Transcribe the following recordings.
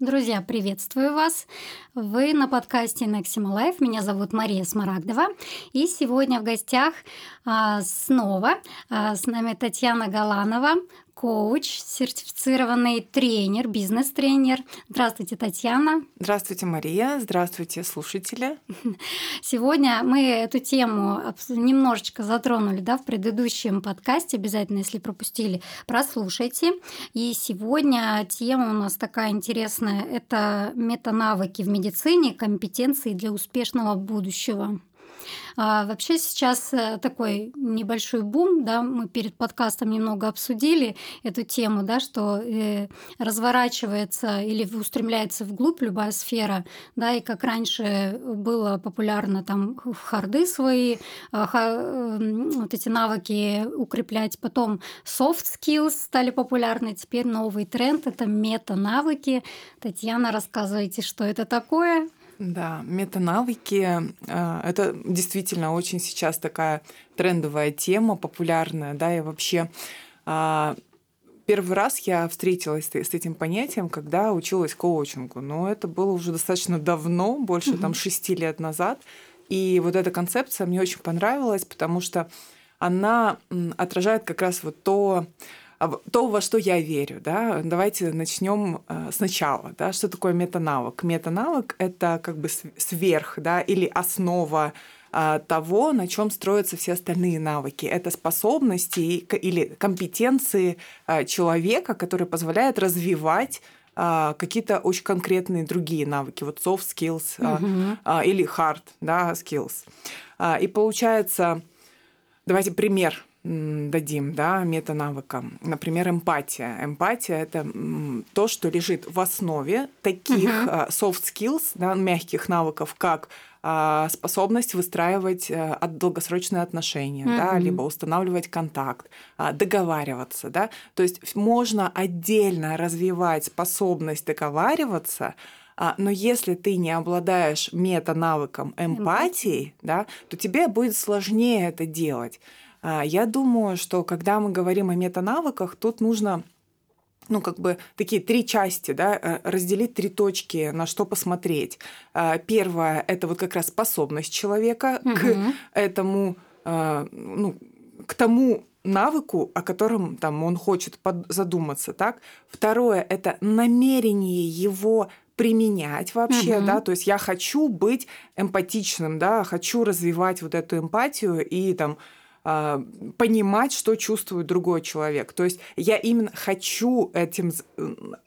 Друзья, приветствую вас! Вы на подкасте Nexima Life. Меня зовут Мария Смарагдова. И сегодня в гостях а, снова а, с нами Татьяна Галанова, коуч, сертифицированный тренер, бизнес-тренер. Здравствуйте, Татьяна. Здравствуйте, Мария. Здравствуйте, слушатели. Сегодня мы эту тему немножечко затронули да, в предыдущем подкасте. Обязательно, если пропустили, прослушайте. И сегодня тема у нас такая интересная. Это метанавыки в медицине, компетенции для успешного будущего. А, вообще сейчас э, такой небольшой бум, да, мы перед подкастом немного обсудили эту тему, да, что э, разворачивается или устремляется вглубь любая сфера, да, и как раньше было популярно там харды свои, а, ха, вот эти навыки укреплять, потом soft skills стали популярны, теперь новый тренд – это мета-навыки. Татьяна, рассказывайте, что это такое? Да, метанавыки э, – это действительно очень сейчас такая трендовая тема, популярная, да, и вообще а, первый раз я встретилась с этим понятием, когда училась коучингу, но это было уже достаточно давно, больше там шести лет назад, и вот эта концепция мне очень понравилась, потому что она отражает как раз вот то, то, во что я верю, да, давайте начнем э, сначала, да, что такое метанавык? Метанавык – это как бы сверх, да, или основа а, того, на чем строятся все остальные навыки. Это способности или компетенции а, человека, которые позволяют развивать какие-то очень конкретные другие навыки, вот soft skills uh-huh. или hard да, skills. И получается, давайте пример дадим, да, метанавыкам. Например, эмпатия. Эмпатия – это то, что лежит в основе таких uh-huh. soft skills, да, мягких навыков, как а, способность выстраивать э, долгосрочные отношения, mm-hmm. да, либо устанавливать контакт, а, договариваться, да. То есть можно отдельно развивать способность договариваться, но если ты не обладаешь мета-навыком эмпатии, да, то тебе будет сложнее это делать. А, я думаю, что когда мы говорим о метанавыках, тут нужно ну, как бы такие три части, да, э, разделить три точки, на что посмотреть. А, первое – это вот как раз способность человека угу. к этому, а, ну, к тому навыку, о котором там он хочет задуматься, так. Второе – это намерение его применять вообще, угу. да, то есть я хочу быть эмпатичным, да, хочу развивать вот эту эмпатию и там понимать, что чувствует другой человек. То есть я именно хочу этим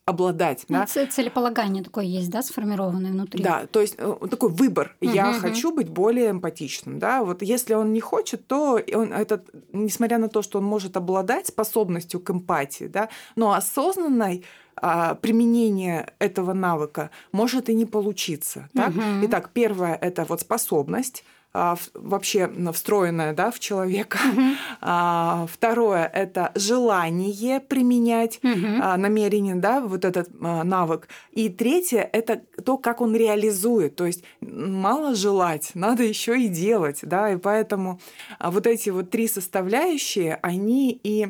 обладать. Ну, да? Целеполагание такое есть, да, сформированное внутри. Да, то есть э, такой выбор. Угу, я угу. хочу быть более эмпатичным. Да? Вот если он не хочет, то он этот, несмотря на то, что он может обладать способностью к эмпатии, да, но осознанной а, применение этого навыка может и не получиться. Так? Угу. Итак, первое это вот способность а, вообще встроенное да, в человека. Угу. Второе – это желание применять угу. намерение, да, вот этот навык. И третье – это то, как он реализует. То есть мало желать, надо еще и делать. Да? И поэтому вот эти вот три составляющие, они и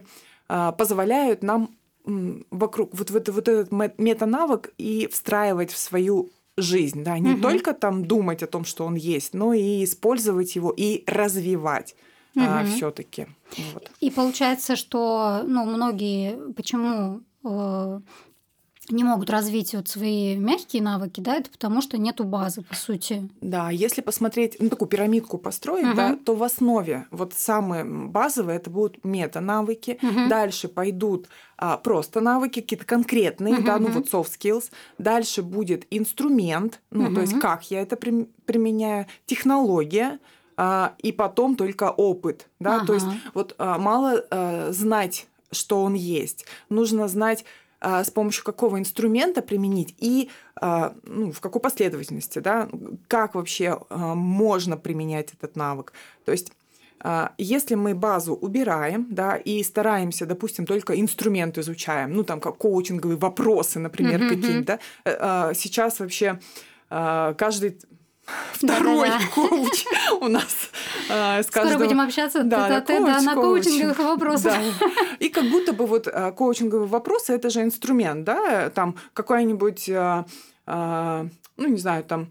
позволяют нам вокруг вот, вот, вот этот метанавык и встраивать в свою жизнь, да, не угу. только там думать о том, что он есть, но и использовать его и развивать угу. а, все-таки. Вот. И получается, что ну, многие почему э, не могут развить вот свои мягкие навыки, да, это потому что нету базы, по сути. Да, если посмотреть, ну, такую пирамидку построить, угу. да, то в основе вот самые базовые это будут мета-навыки, угу. дальше пойдут а, просто навыки, какие-то конкретные, угу, да, ну вот soft skills, дальше будет инструмент, ну, угу. то есть как я это применяю, технология, а, и потом только опыт, да, ага. то есть вот а, мало а, знать, что он есть, нужно знать с помощью какого инструмента применить и а, ну, в какой последовательности, да, как вообще а, можно применять этот навык. То есть если мы базу убираем, да, и стараемся, допустим, только инструмент изучаем, ну, там, как коучинговые вопросы, например, mm-hmm. какие-то, да, э, сейчас вообще каждый второй Да-да-да. коуч у нас э, с каждого... Скоро будем общаться да, да, коуч, да, на коучинговых вопросах. Да. И как будто бы вот э, коучинговые вопросы – это же инструмент, да, там какая-нибудь, э, э, ну, не знаю, там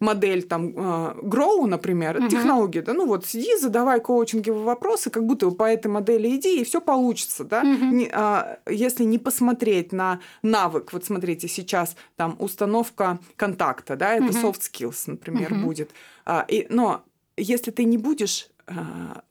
модель там Grow, э, например, угу. технологии, да, ну вот сиди, задавай коучинговые вопросы, как будто по этой модели иди, и все получится, да. Угу. Не, а, если не посмотреть на навык, вот смотрите, сейчас там установка контакта, да, это угу. soft skills, например, угу. будет. А, и, но если ты не будешь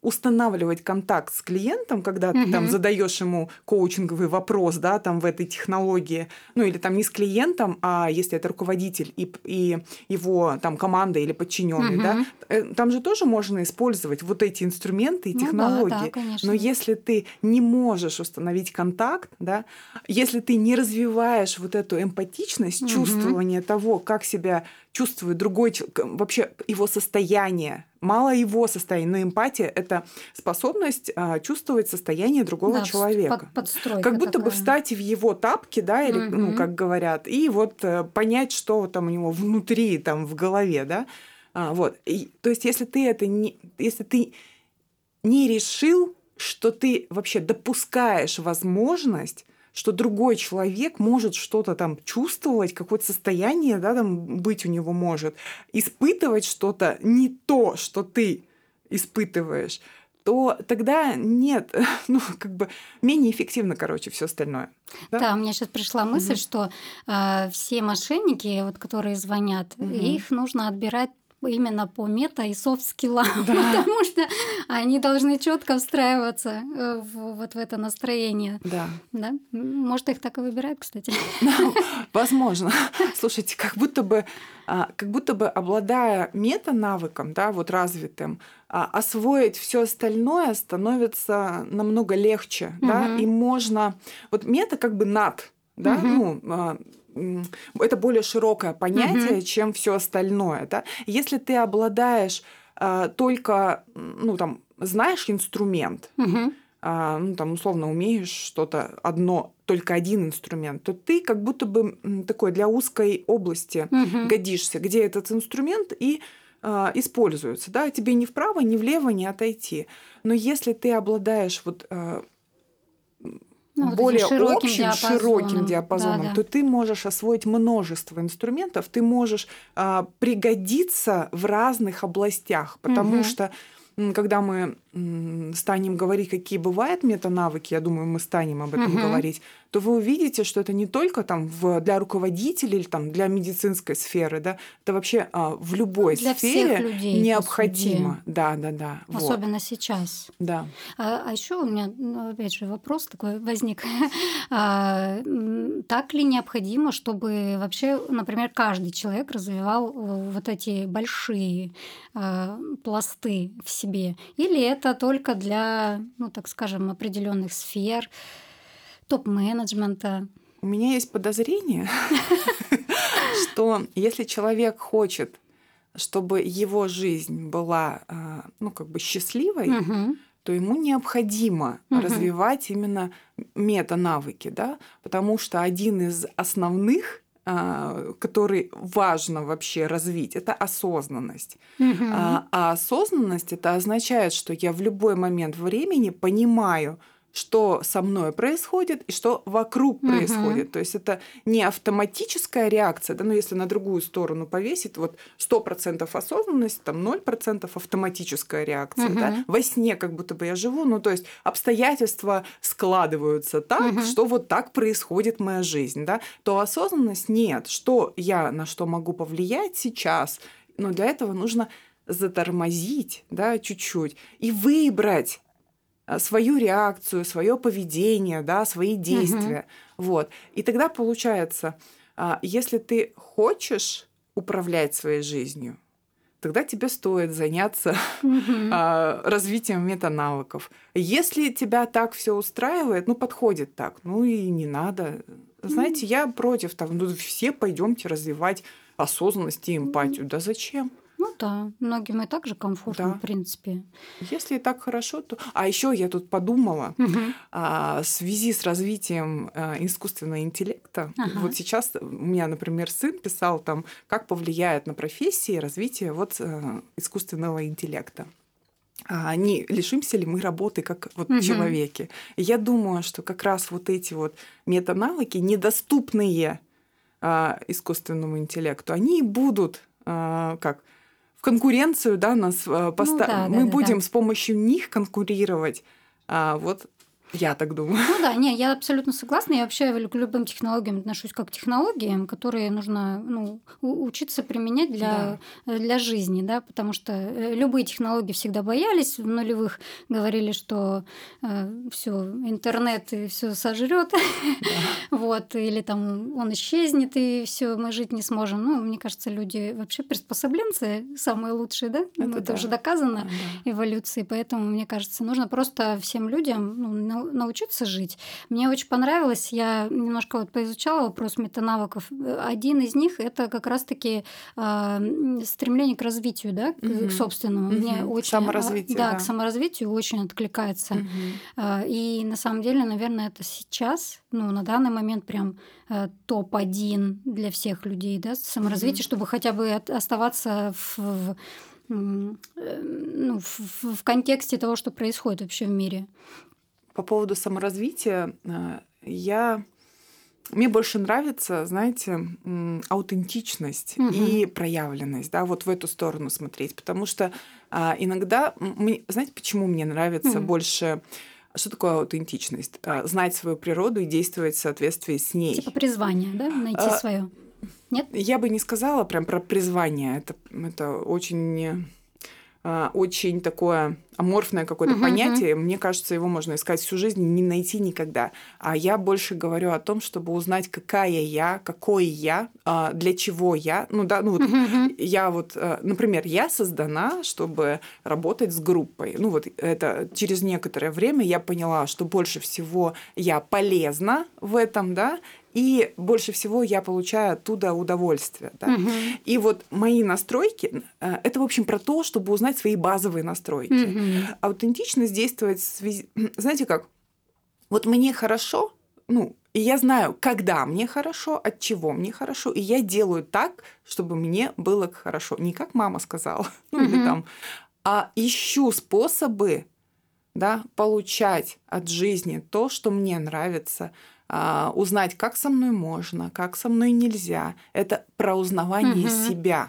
устанавливать контакт с клиентом, когда угу. ты там задаешь ему коучинговый вопрос, да, там в этой технологии, ну или там не с клиентом, а если это руководитель и, и его там команда или подчиненный, угу. да, э, там же тоже можно использовать вот эти инструменты и технологии. Ну, да, да, конечно. Но если ты не можешь установить контакт, да, если ты не развиваешь вот эту эмпатичность, угу. чувствование того, как себя чувствует другой вообще его состояние мало его состояния, но эмпатия это способность а, чувствовать состояние другого да, человека. Под, как будто такая. бы встать в его тапки, да, или, угу. ну, как говорят, и вот а, понять, что там у него внутри, там, в голове, да. А, вот. И, то есть, если ты это не, если ты не решил, что ты вообще допускаешь возможность что другой человек может что-то там чувствовать, какое-то состояние, да, там быть у него может, испытывать что-то не то, что ты испытываешь, то тогда нет, ну, как бы менее эффективно, короче, все остальное. Да, да у меня сейчас пришла мысль, угу. что э, все мошенники, вот, которые звонят, угу. их нужно отбирать именно по мета и софт-скиллам, да. потому что они должны четко встраиваться э, в, вот в это настроение. Да. да. Может, их так и выбирают, кстати. Возможно. Слушайте, как будто бы, а, как будто бы обладая мета-навыком, да, вот развитым, а, освоить все остальное становится намного легче, угу. да, и можно... Вот мета как бы над, да, угу. ну, а, это более широкое понятие, угу. чем все остальное. Да? Если ты обладаешь э, только, ну там, знаешь инструмент, угу. э, ну там условно умеешь что-то одно, только один инструмент, то ты как будто бы такой для узкой области угу. годишься, где этот инструмент и э, используется, да, тебе ни вправо, ни влево не отойти. Но если ты обладаешь вот э, ну, более широким общим, диапазоном. широким диапазоном, да, да. то ты можешь освоить множество инструментов, ты можешь а, пригодиться в разных областях, потому угу. что когда мы станем говорить, какие бывают метанавыки, я думаю, мы станем об этом угу. говорить, то вы увидите, что это не только там в, для руководителей или там для медицинской сферы, да, это вообще а, в любой для сфере всех людей, необходимо. Да, да, да. Особенно вот. сейчас. Да. А, а еще у меня, ну, опять же, вопрос такой возник. а, так ли необходимо, чтобы вообще, например, каждый человек развивал э, вот эти большие а, пласты в себе? Или это только для, ну, так скажем, определенных сфер? топ-менеджмента. У меня есть подозрение, что если человек хочет, чтобы его жизнь была, а, ну, как бы счастливой, то ему необходимо развивать именно мета-навыки, да, потому что один из основных который важно вообще развить, это осознанность. А, а осознанность это означает, что я в любой момент времени понимаю, что со мной происходит и что вокруг угу. происходит. То есть это не автоматическая реакция, да, но если на другую сторону повесить, вот 100% осознанность, там 0% автоматическая реакция. Угу. Да. Во сне как будто бы я живу, ну то есть обстоятельства складываются так, угу. что вот так происходит моя жизнь. Да. То осознанность нет. Что я на что могу повлиять сейчас, но для этого нужно затормозить да, чуть-чуть и выбрать свою реакцию, свое поведение, да, свои действия. Угу. Вот. И тогда получается, а, если ты хочешь управлять своей жизнью, тогда тебе стоит заняться угу. развитием метанавыков. Если тебя так все устраивает, ну подходит так, ну и не надо. Знаете, я против того, ну все пойдемте развивать осознанность и эмпатию. Да зачем? Ну да, многим и так же комфортно, Да. в принципе. Если так хорошо, то... А еще я тут подумала, Мгм. а, в связи с развитием а, искусственного интеллекта, Ага. вот сейчас у меня, например, сын писал там, как повлияет на профессии развитие вот а, искусственного интеллекта. А не лишимся ли мы работы как вот Мгм. человеки? Я думаю, что как раз вот эти вот метанавыки, недоступные а, искусственному интеллекту, они и будут а, как конкуренцию, да, нас а, поста- Ну да, мы да, будем да. с помощью них конкурировать. А, вот я так думаю. Ну да, не, я абсолютно согласна. Я вообще к любым технологиям отношусь как к технологиям, которые нужно ну, учиться применять для, э, для жизни, да, потому что э, любые технологии всегда боялись. В нулевых говорили, что все, интернет и все сожрет, вот, или там он исчезнет, и все, мы жить не сможем. Ну, мне кажется, люди вообще приспособленцы самые лучшие, да? Ну, Это это да. уже доказано Да. эволюции, поэтому, мне кажется, нужно просто всем людям ну, научиться жить. Мне очень понравилось, я немножко вот поизучала вопрос метанавыков. Один из них – это как раз-таки м, стремление к развитию, да, к, Мгм. к собственному. Мне Мгм. очень, Саморазвитие, а, да, да. к саморазвитию очень откликается. А, И на самом деле, наверное, это сейчас, ну, на данный момент прям э, топ-1 для всех людей, да, саморазвитие, Мгм. чтобы хотя бы оставаться в, в, э, ну, в- в контексте того, что происходит вообще в мире. По поводу саморазвития, а, я мне больше нравится, знаете, аутентичность Мгм. и проявленность, да, вот в эту сторону смотреть, потому что а, иногда, мне- знаете, почему мне нравится Мгм. больше, что такое аутентичность? А, Знать свою природу и действовать в соответствии с ней. Типа призвание, да, найти А, свое. Нет? Я бы не сказала прям про призвание. Это, это очень, а, очень такое аморфное какое-то Мгм, понятие. Мне кажется, его можно искать всю жизнь, не найти никогда. А я больше говорю о том, чтобы узнать, какая я, какой я, а, для чего я. Ну да, ну вот мгм. я вот, э, например, я создана, чтобы работать с группой. Ну вот это через некоторое время я поняла, что больше всего я полезна в этом, да, и больше всего я получаю оттуда удовольствие. Да? Мгм. И вот мои настройки, э, это, в общем, про то, чтобы узнать свои базовые настройки. Мгм. Аутентичность действует в связи... Знаете как? Вот мне хорошо, ну, и я знаю, когда мне хорошо, от чего мне хорошо, и я делаю так, чтобы мне было хорошо. Не как мама сказала, ну, или там, а ищу способы да, получать от жизни то, что мне нравится, а, узнать, как со мной можно, как со мной нельзя. Это про узнавание Мгм. себя.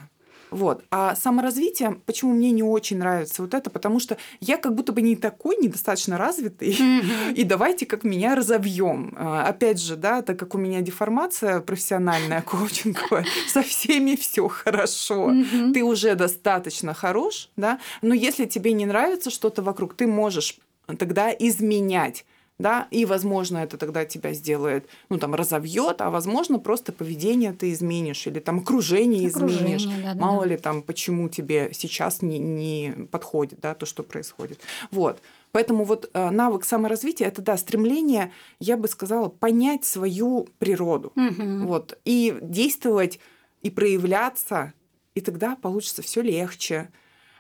Вот. А саморазвитие, почему мне не очень нравится вот это, потому что я как будто бы не такой недостаточно развитый, Мгм. и давайте как меня разовьем. А, Опять же, да, так как у меня деформация профессиональная, коучинговая, со всеми все хорошо. Мгм. Ты уже достаточно хорош, да, но если тебе не нравится что-то вокруг, ты можешь тогда изменять. Да, и, возможно, это тогда тебя сделает, ну, там, разовьет, а, возможно, просто поведение ты изменишь или там окружение, изменишь. Окружение, да-да-да. Мало ли там, почему тебе сейчас не, не подходит, да, то, что происходит. Вот. Поэтому вот э, навык саморазвития это да, стремление, я бы сказала, понять свою природу. Мгм. Вот, и действовать, и проявляться, и тогда получится все легче,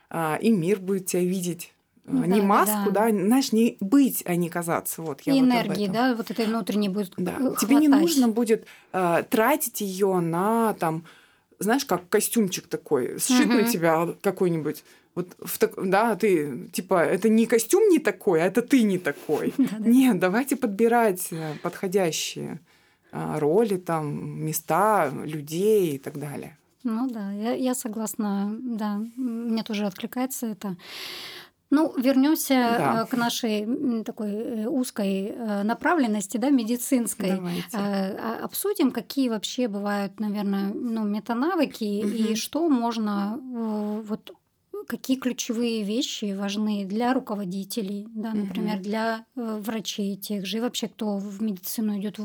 а, и мир будет тебя видеть. А, Ну не да, маску, да. да, знаешь, не быть, а не казаться. Вот, я И вот энергии, да, вот этой внутренней будет Да. э, Тебе не хватать. нужно будет а, тратить ее на там, знаешь, как костюмчик такой, сшит на Мгм. тебя какой-нибудь. Вот в так- да, ты типа это не костюм не такой, а это ты не такой. Да-да. Нет, давайте подбирать э, подходящие а, роли, там, места, людей и так далее. Ну да, я, я согласна, да, мне тоже откликается это. Ну, вернемся Да. к нашей такой э, узкой э, направленности, да, медицинской. Давайте. Э, а- Обсудим, какие вообще бывают, наверное, ну, метанавыки и Мгм. что можно, э, вот какие ключевые вещи важны для руководителей, да, например, Мгм. для э, врачей тех же, и вообще кто в медицину идет.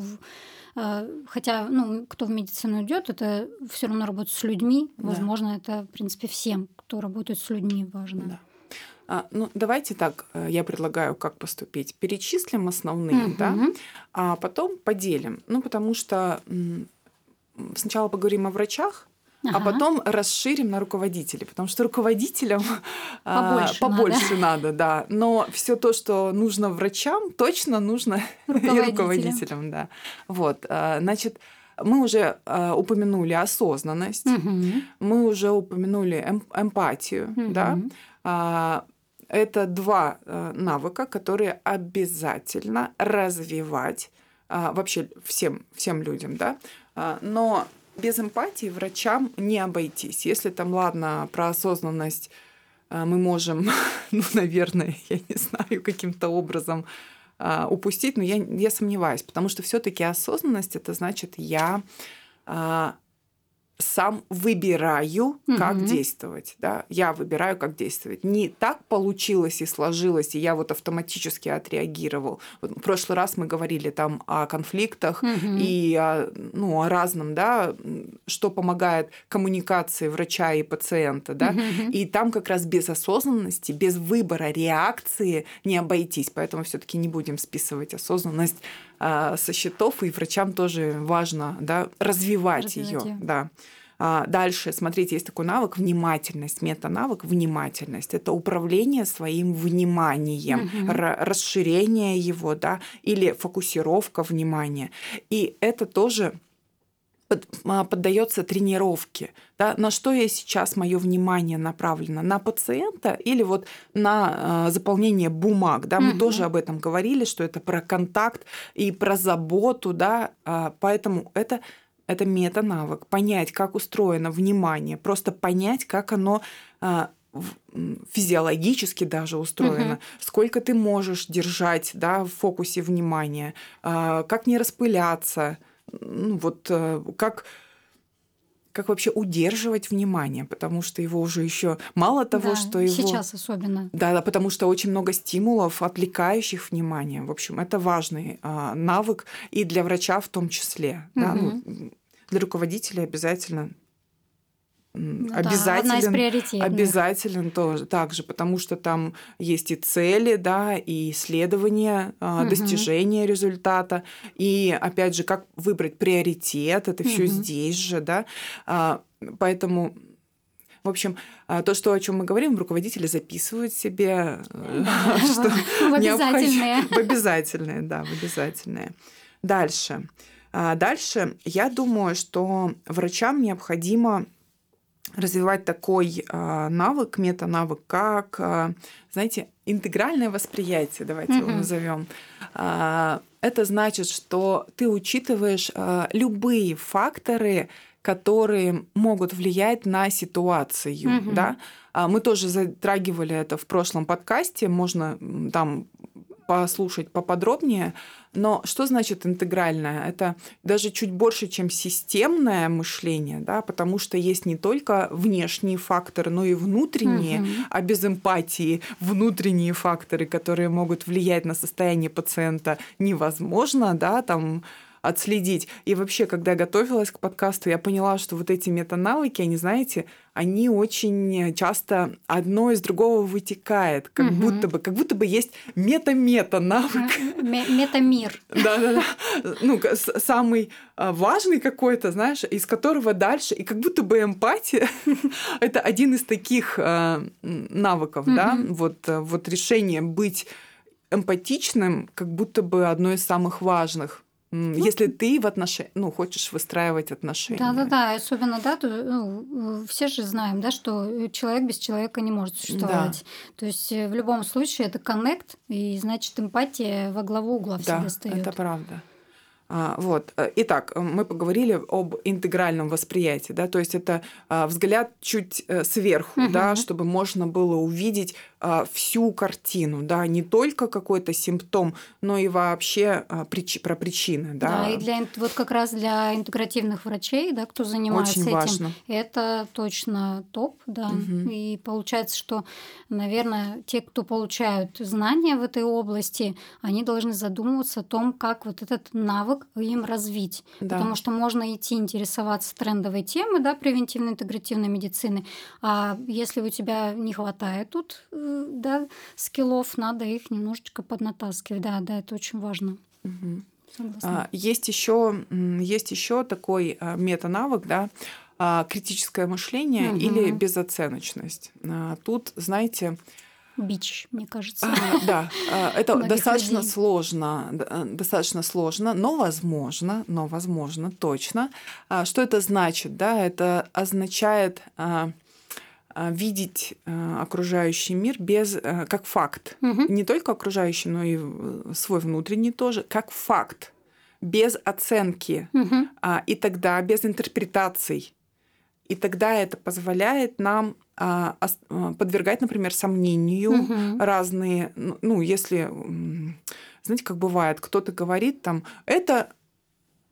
Хотя, ну, кто в медицину идет, это все равно работать с людьми. Да. Возможно, это, в принципе, всем, кто работает с людьми, важно. Да. А, ну, давайте так, э, я предлагаю, как поступить. Перечислим основные, да, Мгм. а потом поделим. Ну, потому что сначала поговорим о врачах, ага. а потом расширим на руководителей, потому что руководителям побольше, а, побольше надо. надо, да. Но все то, что нужно врачам, точно нужно руководителям. и руководителям, да. Вот, а, значит, мы уже э, упомянули осознанность, угу. мы уже упомянули эм, эмпатию, угу. да. А, это два э, навыка, которые обязательно развивать а, вообще всем, всем людям, да. А, но без эмпатии врачам не обойтись. Если там, ладно, про осознанность а, мы можем, ну, наверное, я не знаю, каким-то образом а, упустить, но я, я сомневаюсь, потому что все-таки осознанность это значит я сам выбираю, как угу. действовать. Да? Я выбираю, как действовать. Не так получилось и сложилось, и я вот автоматически отреагировал. Вот в прошлый раз мы говорили там о конфликтах угу. и о, ну, о разном, да, что помогает коммуникации врача и пациента. Да? Угу. И там как раз без осознанности, без выбора реакции не обойтись. Поэтому все таки не будем списывать осознанность со счетов, и врачам тоже важно да, развивать, развивать ее. Да. А, дальше, смотрите, есть такой навык внимательность, мета-навык внимательность. Это управление своим вниманием, угу. расширение его, да, или фокусировка внимания. И это тоже а, поддается тренировке. Да? На что я сейчас мое внимание направлено? На пациента или вот на э, заполнение бумаг? Да? Мы угу. тоже об этом говорили, что это про контакт и про заботу. Да? А, поэтому это это мета-навык. Понять, как устроено внимание, просто понять, как оно а, физиологически даже устроено, угу. сколько ты можешь держать да, в фокусе внимания, а, как не распыляться, ну, вот э, как как вообще удерживать внимание, потому что его уже еще мало того, да, что его сейчас особенно. Да, да, потому что очень много стимулов, отвлекающих внимание. В общем, это важный а, навык и для врача в том числе. Угу. Да, ну, для руководителя обязательно Ну обязателен, да, обязателен тоже также, потому что там есть и цели, да, и исследования, Мгм. достижения результата, и опять же, как выбрать приоритет, это все Мгм. здесь же, да, А, поэтому в общем, а, то, что, о чем мы говорим, руководители записывают себе, э, что В обязательные. В обязательные, да, в обязательные. Дальше. Дальше, я думаю, что врачам необходимо развивать такой а, навык, мета-навык, как, а, знаете, интегральное восприятие, давайте его Мгм. назовем. А, Это значит, что ты учитываешь любые факторы, которые могут влиять на ситуацию, Мгм. да. Мы тоже затрагивали это в прошлом подкасте, можно там послушать поподробнее. Но что значит интегральное? Это даже чуть больше, чем системное мышление, да, потому что есть не только внешние факторы, но и внутренние, Мгм. а без эмпатии внутренние факторы, которые могут влиять на состояние пациента, невозможно, да, там отследить. И вообще, когда я готовилась к подкасту, я поняла, что вот эти метанавыки, они, знаете, они очень часто одно из другого вытекает, как Мгм. будто бы, как будто бы есть мета-мета навык. Ме- Метамир. Да-да-да. Ну, самый а, важный какой-то, знаешь, из которого дальше, и как будто бы эмпатия — это один из таких а, навыков, да, вот, а, вот решение быть эмпатичным, как будто бы одно из самых важных. М, Если ты в отношениях, ну, хочешь выстраивать отношения. Да, да, да. Особенно, да, то, ну, э, все же знаем, да, что человек без человека не может существовать. То есть э, в любом случае это коннект, и значит эмпатия во главу угла Да, всегда стоит. это правда. А, Вот. э, Итак, э, мы поговорили об интегральном восприятии, да, то есть это а, взгляд чуть э, сверху, да, Мгм. чтобы можно было увидеть всю картину, да, не только какой-то симптом, но и вообще а, прич- про причины, да. Да, и для вот как раз для интегративных врачей, да, кто занимается Очень этим, важно. это точно топ, да. Мгм. И получается, что, наверное, те, кто получают знания в этой области, они должны задумываться о том, как вот этот навык им развить. Да. Потому что можно идти интересоваться трендовой темой, да, превентивно-интегративной медицины, а если у тебя не хватает тут, э, да, скиллов, надо их немножечко поднатаскивать. Да, да, это очень важно. Согласна. А, Есть еще есть еще такой а, метанавык, да, а, критическое мышление угу. или безоценочность. Тут, знаете, бич, мне кажется. А, да, это достаточно людей. сложно, э, достаточно сложно, но возможно, но возможно, точно. Что это значит? Да, это означает видеть окружающий мир без как факт, угу. не только окружающий, но и свой внутренний тоже, как факт, без оценки, угу. и тогда без интерпретаций. И тогда это позволяет нам а, а, подвергать, например, сомнению угу. разные, ну, если, знаете, как бывает, кто-то говорит там, это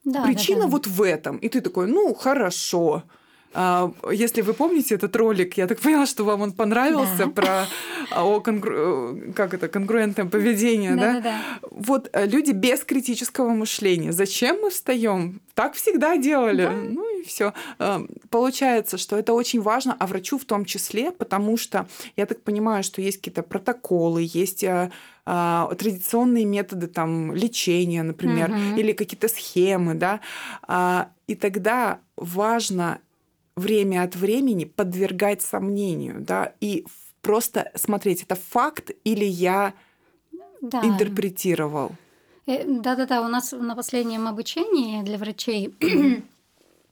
да, причина да, да. вот в этом, и ты такой, ну, хорошо, а, если вы помните этот ролик, я так поняла, что вам он понравился да. про а, о конгру... как это конгруентное поведение, да? да? да? Вот э, люди без критического мышления. Зачем мы встаем? Так всегда делали. Да. Ну и все. А, получается, что это очень важно, а врачу в том числе, потому что я так понимаю, что есть какие-то протоколы, есть э, традиционные методы там лечения, например, угу. или какие-то схемы, да, и тогда важно время от времени подвергать сомнению, да, и просто смотреть, это факт или я да. интерпретировал. Э, да-да-да, у нас на последнем обучении для врачей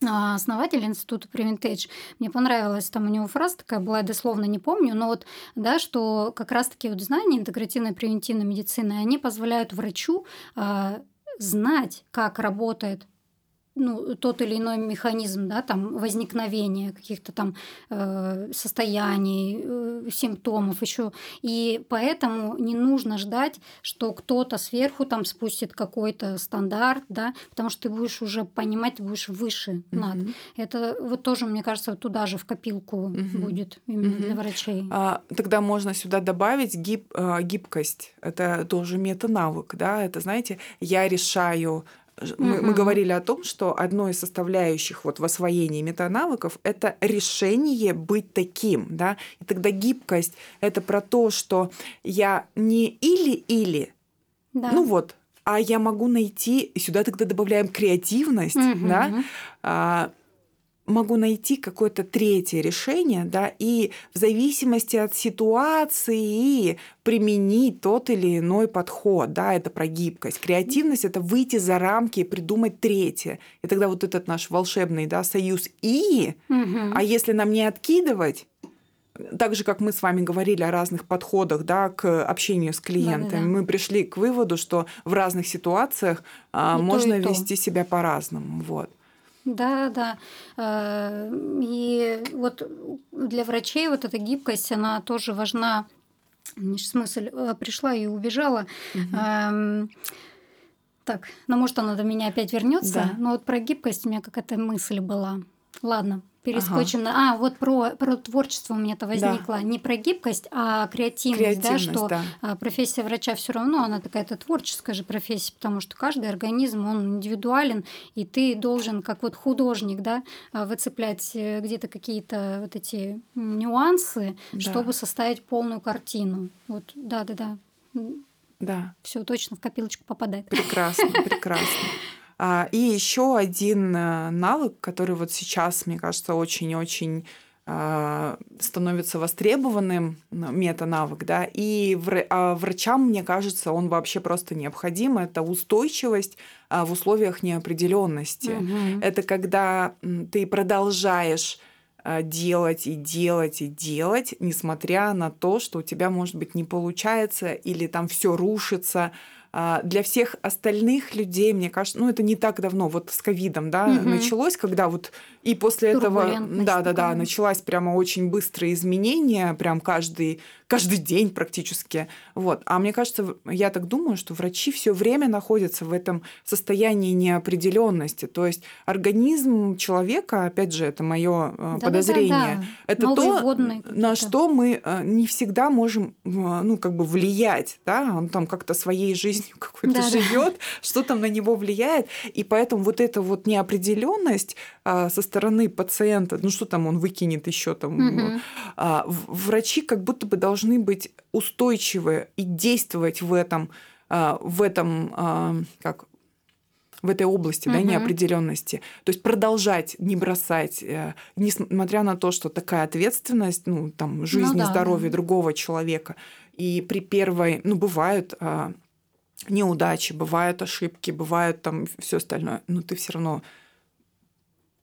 а, основатель института Preventage. Мне понравилась там у него фраза такая была, я дословно не помню, но вот, да, что как раз-таки вот знания интегративной превентивной медицины, они позволяют врачу э, знать, как работает ну, тот или иной механизм да, там, возникновения каких-то там э, состояний, э, симптомов еще. И поэтому не нужно ждать, что кто-то сверху там спустит какой-то стандарт, да, потому что ты будешь уже понимать, ты будешь выше над. Угу. Это вот тоже, мне кажется, туда же в копилку угу. будет именно угу. для врачей. А, тогда можно сюда добавить гиб, а, гибкость. Это тоже мета-навык, да, это, знаете, я решаю мы, угу. мы говорили о том, что одной из составляющих вот в освоении метанавыков это решение быть таким, да, и тогда гибкость это про то, что я не или-или, да. ну вот, а я могу найти, сюда тогда добавляем креативность, угу. да, а, могу найти какое-то третье решение, да, и в зависимости от ситуации применить тот или иной подход, да, это про гибкость. Креативность — это выйти за рамки и придумать третье. И тогда вот этот наш волшебный, да, союз «и», угу. а если нам не откидывать, так же, как мы с вами говорили о разных подходах да, к общению с клиентами, да, да, да. мы пришли к выводу, что в разных ситуациях а, можно то, вести себя по-разному. Вот. Да, да. Э, и вот для врачей вот эта гибкость, она тоже важна. Смысл э, пришла и убежала. Угу. Так, ну может она до меня опять вернется. Да. Но вот про гибкость у меня какая-то мысль была. Ладно, перескочим ага. на... А, вот про, про творчество у меня это возникло. Да. Не про гибкость, а креативность, креативность да, что да. А, профессия врача все равно, она такая-то творческая же профессия, потому что каждый организм, он индивидуален, и ты должен, как вот художник, да, а, выцеплять э, где-то какие-то вот эти нюансы, да. чтобы составить полную картину. Вот, да-да-да. Да. Все точно в копилочку попадает. Прекрасно, прекрасно. А, и еще один э, навык, который вот сейчас, мне кажется, очень-очень а, становится востребованным мета-навык, да, и а, врачам, мне кажется, он вообще просто необходим. Это устойчивость в условиях неопределенности. Угу. Это когда ты продолжаешь делать и делать и делать, несмотря на то, что у тебя, может быть, не получается или там все рушится, для всех остальных людей, мне кажется, ну это не так давно, вот с ковидом, да, угу. началось, когда вот и после этого, да, да, да, началась прямо очень быстрое изменение, прям каждый каждый день практически. Вот. А мне кажется, я так думаю, что врачи все время находятся в этом состоянии неопределенности. То есть организм человека, опять же, это мое да, подозрение, да, да, это Новые то, на что мы э, не всегда можем, ну, как бы влиять, да, он там как-то своей жизнью какой-то да, живет, да. что там на него влияет. И поэтому вот эта вот неопределенность а, со стороны пациента, ну что там он выкинет еще там, угу. врачи как будто бы должны быть устойчивы и действовать в этом, а, в этом, а, как в этой области, да, Мгм. неопределенности. То есть продолжать не бросать, э, несмотря на то, что такая ответственность, ну, там, жизнь и да, здоровье да. другого человека. И при первой, ну, бывают неудачи, бывают ошибки, бывают там все остальное, но ты все равно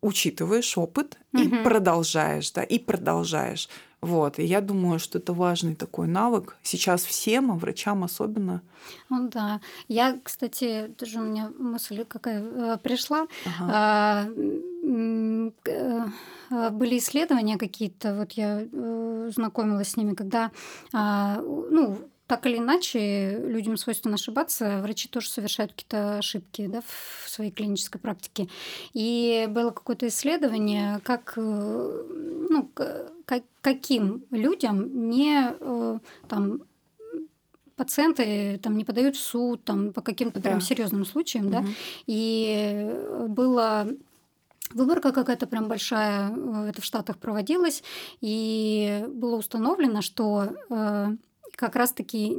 учитываешь опыт и Мгм. продолжаешь, да, и продолжаешь. Вот. И я думаю, что это важный такой навык. Сейчас всем, а врачам особенно. Ну да. Я, кстати, тоже у меня мысль какая э, пришла. Ага. А, э, Были исследования какие-то, вот я э, знакомилась с ними, когда, а, ну, так или иначе, людям свойственно ошибаться, врачи тоже совершают какие-то ошибки да, в своей клинической практике. И было какое-то исследование, как, э, ну, к- ка- каким людям не э, там, пациенты там, не подают в суд там, по каким-то прям Да. серьезным случаям, да, Мгм. и было выборка какая-то прям большая, э, это в Штатах проводилась, и было установлено, что как раз-таки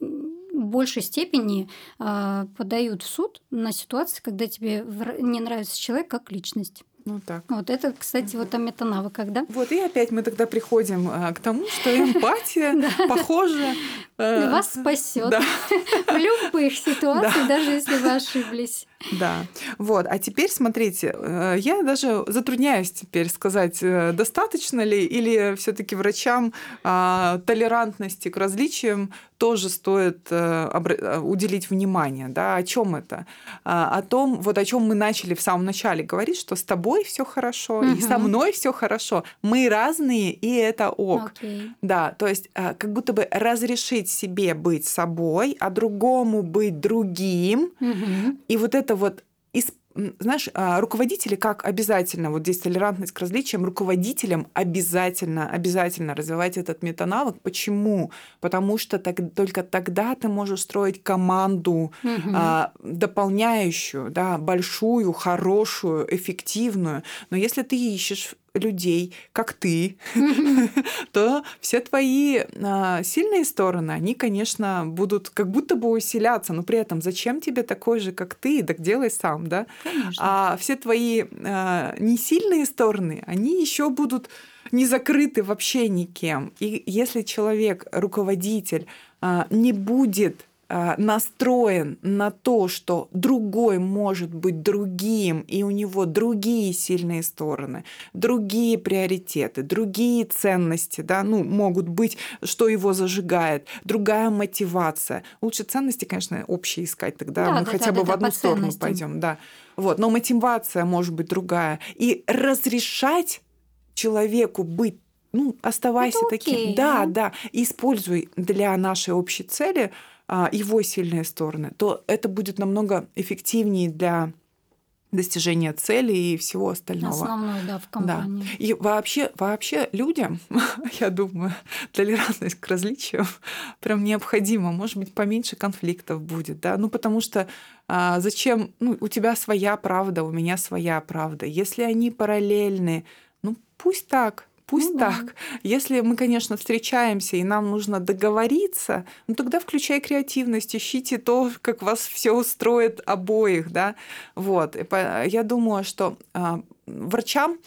в большей степени э, подают в суд на ситуации, когда тебе не нравится человек как личность. Ну так. Вот это, кстати, вот о метанавыках, да? Вот, и опять мы тогда приходим а, к тому, что эмпатия, похоже... э, Вас спасет да. в любых ситуациях, даже если вы ошиблись. Да, вот. А теперь смотрите, э, я даже затрудняюсь теперь сказать, э, достаточно ли или все-таки врачам а, толерантности к различиям тоже стоит уделить внимание, да? О чем это? А, О том, вот о чем мы начали в самом начале говорить, что с тобой все хорошо и со мной все хорошо. Мы разные и это ок. Окей. Да, то есть как будто бы разрешить себе быть собой, а другому быть другим, Мгм. и вот это вот, знаешь, а, руководители как обязательно, вот здесь толерантность к различиям, руководителям обязательно, обязательно развивать этот метанавык. Почему? Потому что так- только тогда ты можешь строить команду, Мгм. а, дополняющую, да, большую, хорошую, эффективную. Но если ты ищешь людей, как ты, то все твои а, сильные стороны, они, конечно, будут как будто бы усиляться, но при этом зачем тебе такой же, как ты, так делай сам, да? Конечно. А все твои а, несильные стороны, они еще будут не закрыты вообще никем. И если человек, руководитель, а, не будет настроен на то, что другой может быть другим, и у него другие сильные стороны, другие приоритеты, другие ценности, да, ну, могут быть, что его зажигает, другая мотивация. Лучше ценности, конечно, общие искать, тогда Да, мы да, хотя да, бы да, в одну сторону ценностям. пойдем, да. Вот, но мотивация может быть другая. И разрешать человеку быть ну, оставайся Это таким. окей, да, да. да. Используй для нашей общей цели его сильные стороны, то это будет намного эффективнее для достижения цели и всего остального. Основной, да, в компании. И вообще, вообще людям, я думаю, толерантность к различиям прям необходима. Может быть, поменьше конфликтов будет, да. Ну, потому что а, зачем? Ну, у тебя своя правда, у меня своя правда. Если они параллельны, ну, пусть так. Пусть Ну да. так. Если мы, конечно, встречаемся и нам нужно договориться, ну тогда включай креативность, ищите то, как вас все устроит обоих, да. Вот. Я думаю, что а, врачам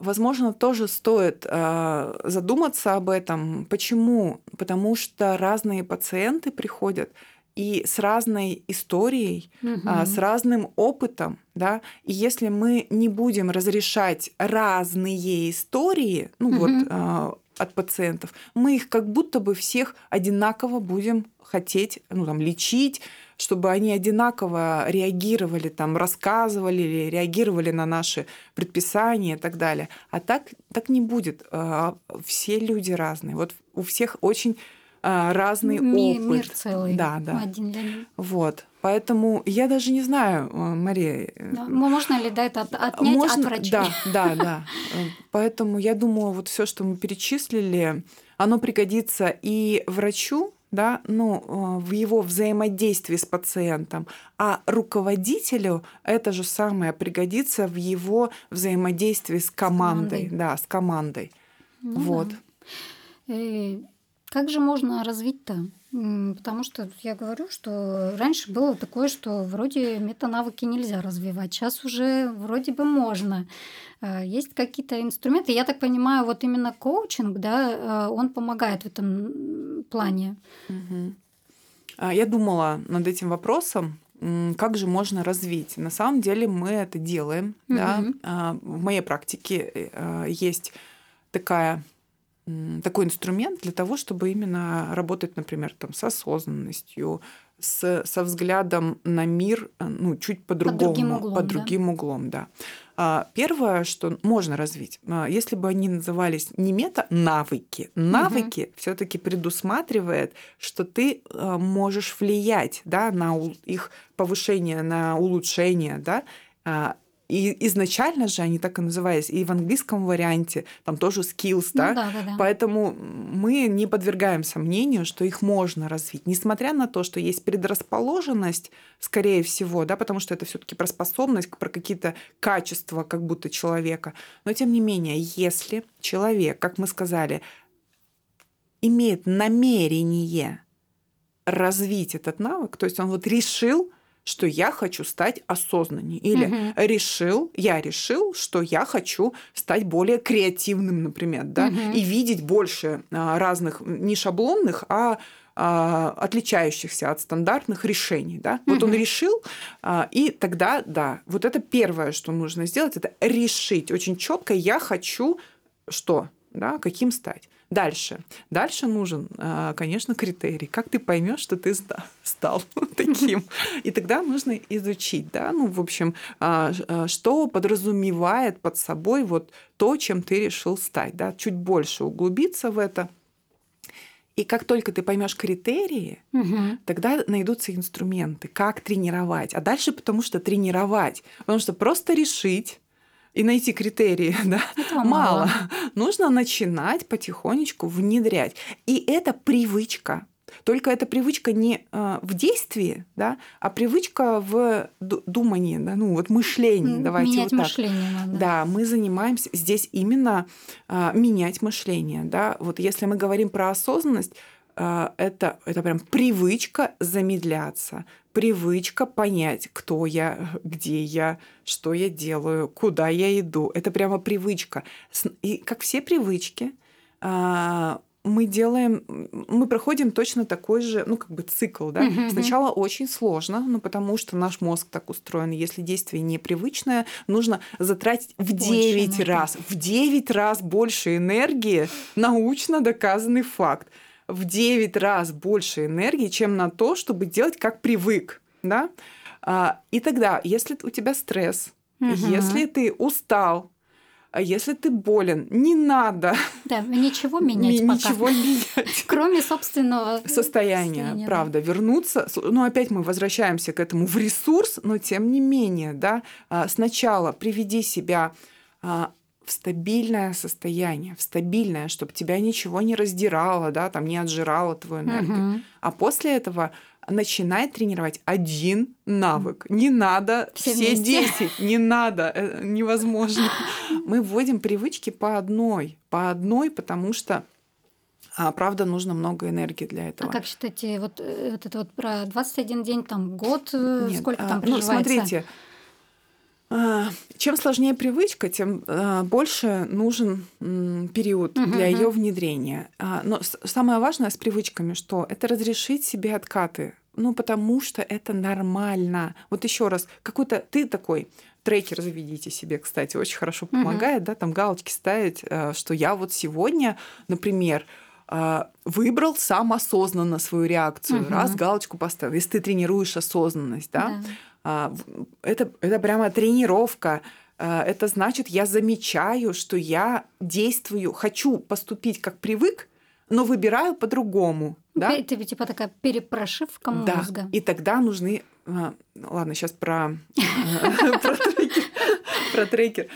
Возможно, тоже стоит а, задуматься об этом. Почему? Потому что разные пациенты приходят и с разной историей, а, Мгм. с разным опытом, да. И если мы не будем разрешать разные истории, ну вот Мгм. а, от пациентов, мы их как будто бы всех одинаково будем хотеть, ну там лечить, чтобы они одинаково реагировали, там рассказывали или реагировали на наши предписания и так далее. А так так не будет. А, Все люди разные. Вот у всех очень а, разный Ми- опыт. Мир целый. Да, да. Один для них. Вот. Поэтому я даже не знаю, э, Мария. э, Да. Можно ли да, это от- отнять можно- от врачей? Да, да, да. Э, Поэтому я думаю, вот все, что мы перечислили, оно пригодится и врачу, да, ну, в его взаимодействии с пациентом, а руководителю это же самое пригодится в его взаимодействии с командой, командой. да, с командой. Ну вот. да. Э, Как же можно развить-то Потому что я говорю, что раньше было такое, что вроде метанавыки нельзя развивать. Сейчас уже вроде бы можно. Э, есть какие-то инструменты. Я так понимаю, вот именно коучинг, да, э, он помогает в этом плане. Угу. Я думала над этим вопросом, как же можно развить. На самом деле мы это делаем. Угу. Да? А, в моей практике э, есть такая такой инструмент для того, чтобы именно работать, например, там, с осознанностью, с, со взглядом на мир э, ну, чуть по-другому, под другим углом. Под другим да? углом да. А, первое, что можно развить, а, если бы они назывались не мета-навыки, навыки угу. все-таки предусматривает, что ты э, можешь влиять да, на их повышение, на улучшение, да, а, и изначально же они так и назывались, и в английском варианте там тоже skills, ну, да? Да, да, да. Поэтому мы не подвергаем сомнению, что их можно развить, несмотря на то, что есть предрасположенность, скорее всего, да, потому что это все-таки про способность, про какие-то качества, как будто человека. Но тем не менее, если человек, как мы сказали, имеет намерение развить этот навык, то есть он вот решил что я хочу стать осознаннее. Или угу. решил, я решил, что я хочу стать более креативным, например, да, угу. и видеть больше а, разных, не шаблонных, а а, отличающихся от стандартных решений. Да? Вот он решил, а, и тогда, да, вот это первое, что нужно сделать, это решить очень четко, я хочу что, да, каким стать. Дальше. Дальше нужен, а, конечно, критерий. Как ты поймешь, что ты стал таким? И тогда нужно изучить, да, ну, в общем, а, а, что подразумевает под собой вот то, чем ты решил стать, да, чуть больше углубиться в это. И как только ты поймешь критерии, угу. тогда найдутся инструменты, как тренировать. А дальше потому что тренировать, потому что просто решить и найти критерии, да, Этого мало. мало. Нужно начинать потихонечку внедрять. И это привычка. Только эта привычка не э, в действии, да, а привычка в думании, да, ну вот мышлении. Давайте менять вот так. мышление надо. Да, мы занимаемся здесь именно э, менять мышление, да. Вот если мы говорим про осознанность, э, это это прям привычка замедляться, привычка понять, кто я, где я, что я делаю, куда я иду. Это прямо привычка. И как все привычки, а, мы делаем, мы проходим точно такой же, ну, как бы цикл, да. Uh-huh. Сначала очень сложно, ну, потому что наш мозг так устроен. Если действие непривычное, нужно затратить в 9 очень раз, в 9 раз больше энергии, научно доказанный факт в 9 раз больше энергии, чем на то, чтобы делать как привык. Да? А, и тогда, если у тебя стресс, угу. если ты устал, а если ты болен, не надо. Да, ничего менять пока. Ничего менять. Кроме собственного состояния, состояния, правда, вернуться. Ну, опять мы возвращаемся к этому в ресурс, но тем не менее, да, а, сначала приведи себя в стабильное состояние, в стабильное, чтобы тебя ничего не раздирало, да, там не отжирало твою энергию. Угу. А после этого начинай тренировать один навык. Не надо все, все 10, не надо, э, невозможно. Мы вводим привычки по одной, по одной, потому что а, правда, нужно много энергии для этого. А как считаете, вот, э, вот это вот про 21 день, там, год, э, Нет, сколько там проживается? Ну, смотрите, а, чем сложнее привычка, тем а, больше нужен период угу, для ее внедрения. А, но самое важное с привычками, что это разрешить себе откаты. Ну, потому что это нормально. Вот еще раз, какой-то ты такой, трекер заведите себе, кстати, очень хорошо помогает, угу. да, там галочки ставить, что я вот сегодня, например, выбрал сам осознанно свою реакцию, угу. раз галочку поставил. Если ты тренируешь осознанность, да, да а, это, это прямо тренировка. А, это значит, я замечаю, что я действую, хочу поступить как привык, но выбираю по-другому. Да? Это типа такая перепрошивка мозга. Да. И тогда нужны... А, ладно, сейчас про про трекер.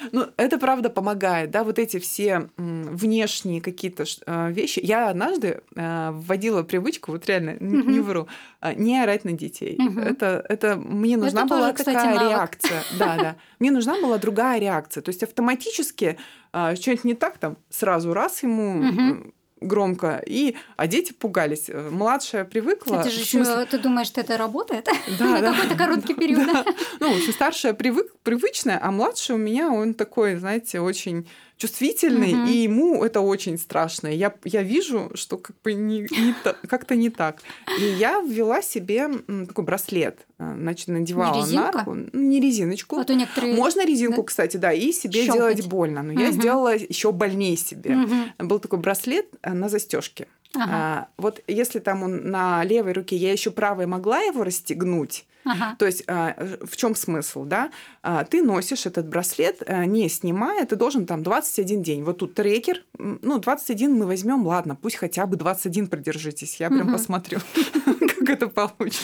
Ну, это правда помогает, да, вот эти все внешние какие-то а, вещи. Я однажды а, вводила привычку, вот реально, не вру, а, не орать на детей. Это, это мне нужна была такая реакция. Да, да. Мне нужна была другая реакция. То есть автоматически что-нибудь не так, там сразу раз ему громко, и, а дети пугались. Младшая привыкла. Это же еще, ты думаешь, что это работает? Да, да. Какой-то короткий период. Да. Ну, в общем, старшая привык, привычная, а младшая у меня, он такой, знаете, очень чувствительный, угу. и ему это очень страшно. Я, я вижу, что как бы не, не как-то не так. И я ввела себе такой браслет. Э, значит, надевала не на руку. Ну, не резиночку. А то некоторые... Можно резинку, да? кстати, да, и себе Щелкать. делать больно. Но угу. я сделала еще больнее себе. Угу. Был такой браслет э, на застежке. Ага. А, вот если там он на левой руке, я еще правой могла его расстегнуть, Ага. То есть а, в чем смысл, да? А, ты носишь этот браслет, а, не снимая, ты должен там 21 день. Вот тут трекер, ну 21 мы возьмем, ладно, пусть хотя бы 21 продержитесь, я прям угу. посмотрю, как это получится.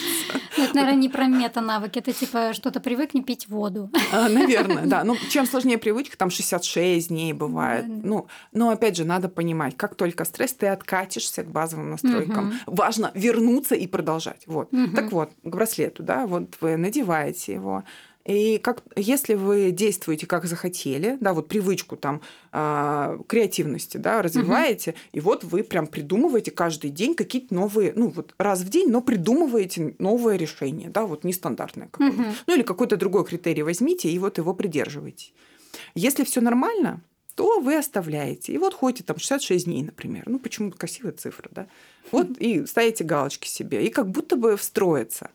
Ну, это, наверное, не про мета-навыки, это типа что-то привыкни пить воду. Наверное, да. Ну, чем сложнее привычка, там 66 дней бывает. Ну, но опять же, надо понимать, как только стресс, ты откатишься к базовым настройкам. Важно вернуться и продолжать. Вот. Так вот, к браслету, да, вот вы надеваете его, и как, если вы действуете как захотели, да, вот привычку там э, креативности, да, развиваете, угу. и вот вы прям придумываете каждый день какие-то новые, ну вот раз в день, но придумываете новое решение, да, вот нестандартное какое-то. Угу. Ну или какой-то другой критерий возьмите и вот его придерживайте. Если все нормально, то вы оставляете. И вот ходите там 66 дней, например. Ну, почему красивая цифра, да? Вот и ставите галочки себе. И как будто бы встроится.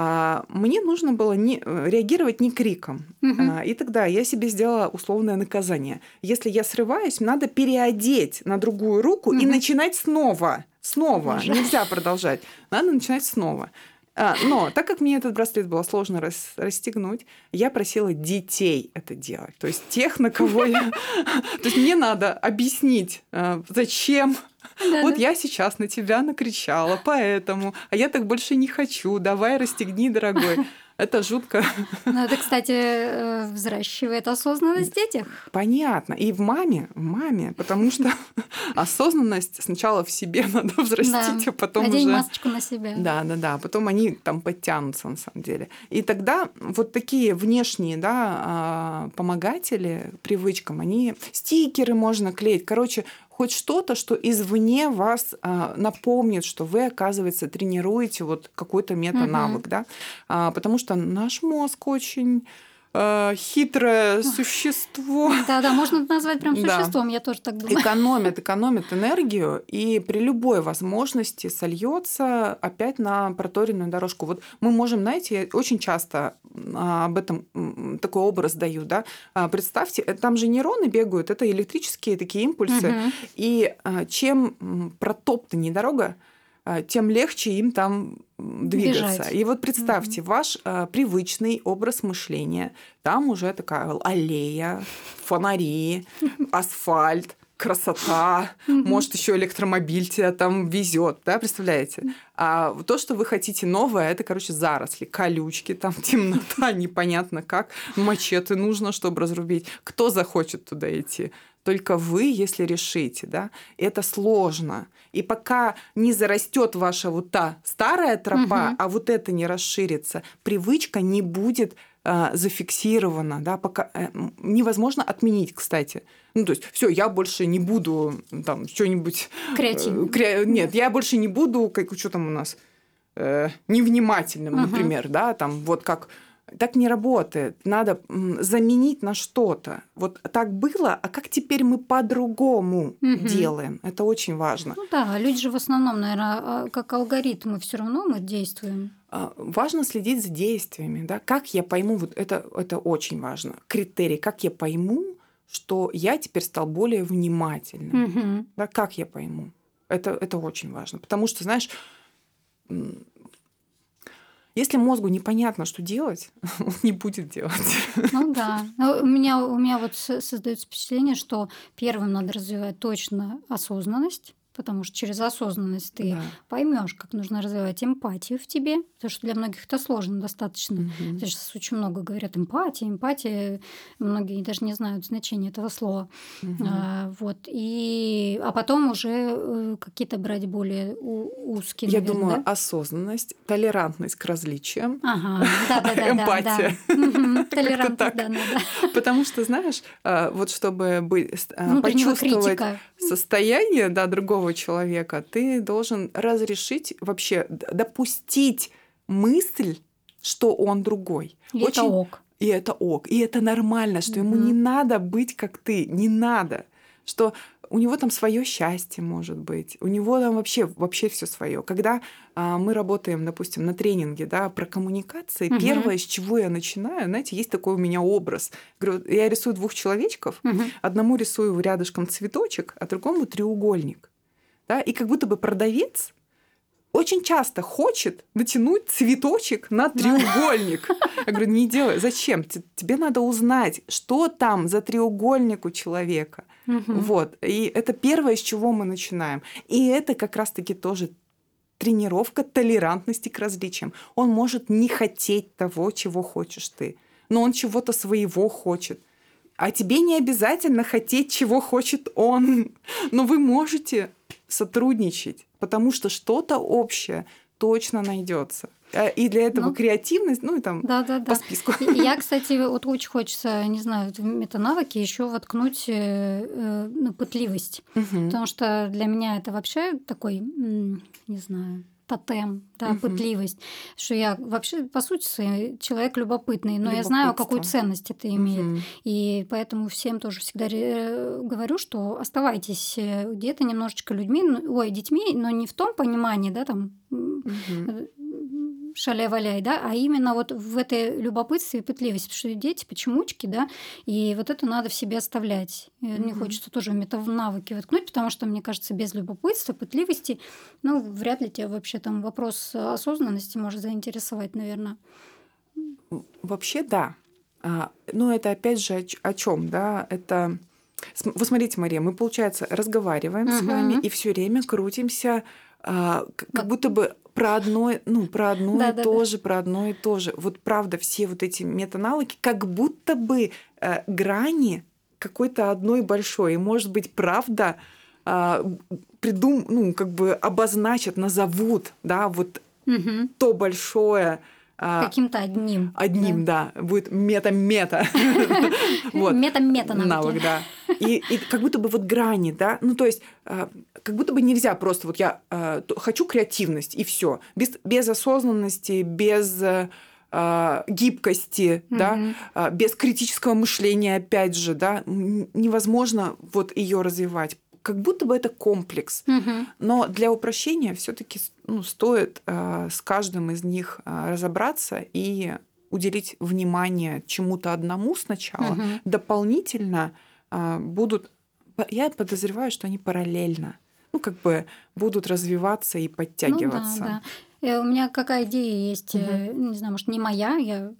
А мне нужно было не, э, реагировать не криком. Угу. И тогда я себе сделала условное наказание. Если я срываюсь, надо переодеть на другую руку угу. и начинать снова. Снова. Ужас. Нельзя продолжать. Надо начинать снова. А, но так как мне этот браслет было сложно рас, расстегнуть, я просила детей это делать. То есть тех, на кого я... То есть мне надо объяснить, а, зачем да, вот да. я сейчас на тебя накричала, поэтому, а я так больше не хочу, давай расстегни, дорогой. Это жутко. Ну, это, кстати, э, взращивает осознанность в детях. Понятно. И в маме, в маме, потому что осознанность сначала в себе надо взрастить, да. а потом Надень уже... масочку на себя. Да, да, да. Потом они там подтянутся, на самом деле. И тогда вот такие внешние, да, а, помогатели привычкам, они стикеры можно клеить. Короче, хоть что-то, что извне вас а, напомнит, что вы, оказывается, тренируете вот какой-то мета-навык, угу. да, а, потому что наш мозг очень э, хитрое существо. Да, да, можно назвать прям существом, да. я тоже так думаю. Экономит, экономит энергию и при любой возможности сольется опять на проторенную дорожку. Вот мы можем, знаете, я очень часто а, об этом такой образ даю, да. А, представьте, э, там же нейроны бегают, это электрические такие импульсы, угу. и а, чем протоптаннее дорога, тем легче им там двигаться. Бежать. И вот представьте, mm-hmm. ваш э, привычный образ мышления, там уже такая аллея, фонари, асфальт, красота, mm-hmm. может еще электромобиль тебя там везет, да, представляете? А то, что вы хотите новое, это, короче, заросли, колючки, там темнота, непонятно как, мачете нужно, чтобы разрубить. Кто захочет туда идти? Только вы, если решите, да, это сложно. И пока не зарастет ваша вот та старая тропа, угу. а вот это не расширится, привычка не будет э, зафиксирована, да, пока э, невозможно отменить, кстати. Ну, то есть, все, я больше не буду там что-нибудь... Креативным. Э, кре... Нет, я больше не буду, как, что там у нас, э, невнимательным, угу. например, да, там вот как так не работает. Надо заменить на что-то. Вот так было, а как теперь мы по-другому угу. делаем? Это очень важно. Ну да, люди же в основном, наверное, а, как алгоритмы, все равно мы действуем. А, важно следить за действиями, да. Как я пойму, вот это, это очень важно. Критерий, как я пойму, что я теперь стал более внимательным. Угу. Да, как я пойму? Это, это очень важно. Потому что, знаешь, если мозгу непонятно, что делать, он не будет делать. Ну да. Ну, у меня, у меня вот создается впечатление, что первым надо развивать точно осознанность, потому что через осознанность ты да. поймешь, как нужно развивать эмпатию в тебе, потому что для многих это сложно достаточно. Угу. Сейчас очень много говорят эмпатия, эмпатия, многие даже не знают значения этого слова. Угу. А, вот и а потом уже э, какие-то брать более узкие. Я наверное, думаю, да? осознанность, толерантность к различиям, ага. да, да, да, эмпатия, толерантность, да, да. Потому что знаешь, а, вот чтобы быть а, почувствовать состояние да другого другого человека, ты должен разрешить вообще допустить мысль, что он другой. И Очень... это ок. И это ок. И это нормально, что mm-hmm. ему не надо быть как ты. Не надо. Что у него там свое счастье может быть, у него там вообще, вообще все свое. Когда а, мы работаем, допустим, на тренинге да, про коммуникации, угу. первое, с чего я начинаю, знаете, есть такой у меня образ. Я рисую двух человечков, угу. одному рисую рядышком цветочек, а другому треугольник. Да, и как будто бы продавец очень часто хочет натянуть цветочек на треугольник. Я говорю, не делай. Зачем? Тебе надо узнать, что там за треугольник у человека. Угу. Вот. И это первое, с чего мы начинаем. И это как раз-таки тоже тренировка толерантности к различиям. Он может не хотеть того, чего хочешь ты, но он чего-то своего хочет. А тебе не обязательно хотеть, чего хочет он. Но вы можете сотрудничать, потому что что-то общее точно найдется. Э, и для этого ну, креативность, ну и там да, да, да. по списку. Я, кстати, вот очень хочется, не знаю, в метанавыки еще воткнуть э, э, ну, пытливость. Угу. Потому что для меня это вообще такой, не знаю, тотем, да, угу. пытливость, что я вообще, по сути своей, человек любопытный, но я знаю, какую ценность это имеет. Угу. И поэтому всем тоже всегда говорю, что оставайтесь где-то немножечко людьми, ну, ой, детьми, но не в том понимании, да, там, угу шаля-валяй, да, а именно вот в этой любопытстве и пытливости, потому что дети почемучки, да, и вот это надо в себе оставлять. Mm-hmm. Мне хочется тоже в навыки воткнуть, потому что, мне кажется, без любопытства, пытливости, ну, вряд ли тебя вообще там вопрос осознанности может заинтересовать, наверное. Вообще, да. А, но это опять же о чем, да? Это вы смотрите, Мария, мы, получается, разговариваем угу. с вами и все время крутимся, а, как будто бы про одно, ну, про одно да, и да, то да. же, про одно и то же. Вот правда, все вот эти метаналоги, как будто бы э, грани какой-то одной большой. И, может быть, правда, э, придум, ну, как бы обозначат, назовут, да, вот угу. то большое, Каким-то одним. Одним, да. да. Будет мета-мета. Мета-мета навык. да. И, как будто бы вот грани, да. Ну, то есть, а, как будто бы нельзя просто вот я а, хочу креативность, и все. Без, без осознанности, без гибкости, mm-hmm. да, без критического мышления, опять же, да, невозможно вот ее развивать как будто бы это комплекс. Угу. Но для упрощения все-таки ну, стоит э, с каждым из них э, разобраться и уделить внимание чему-то одному сначала, угу. дополнительно э, будут, я подозреваю, что они параллельно, ну как бы будут развиваться и подтягиваться. Ну, да, да. Э, у меня какая идея есть, угу. не знаю, может не моя, я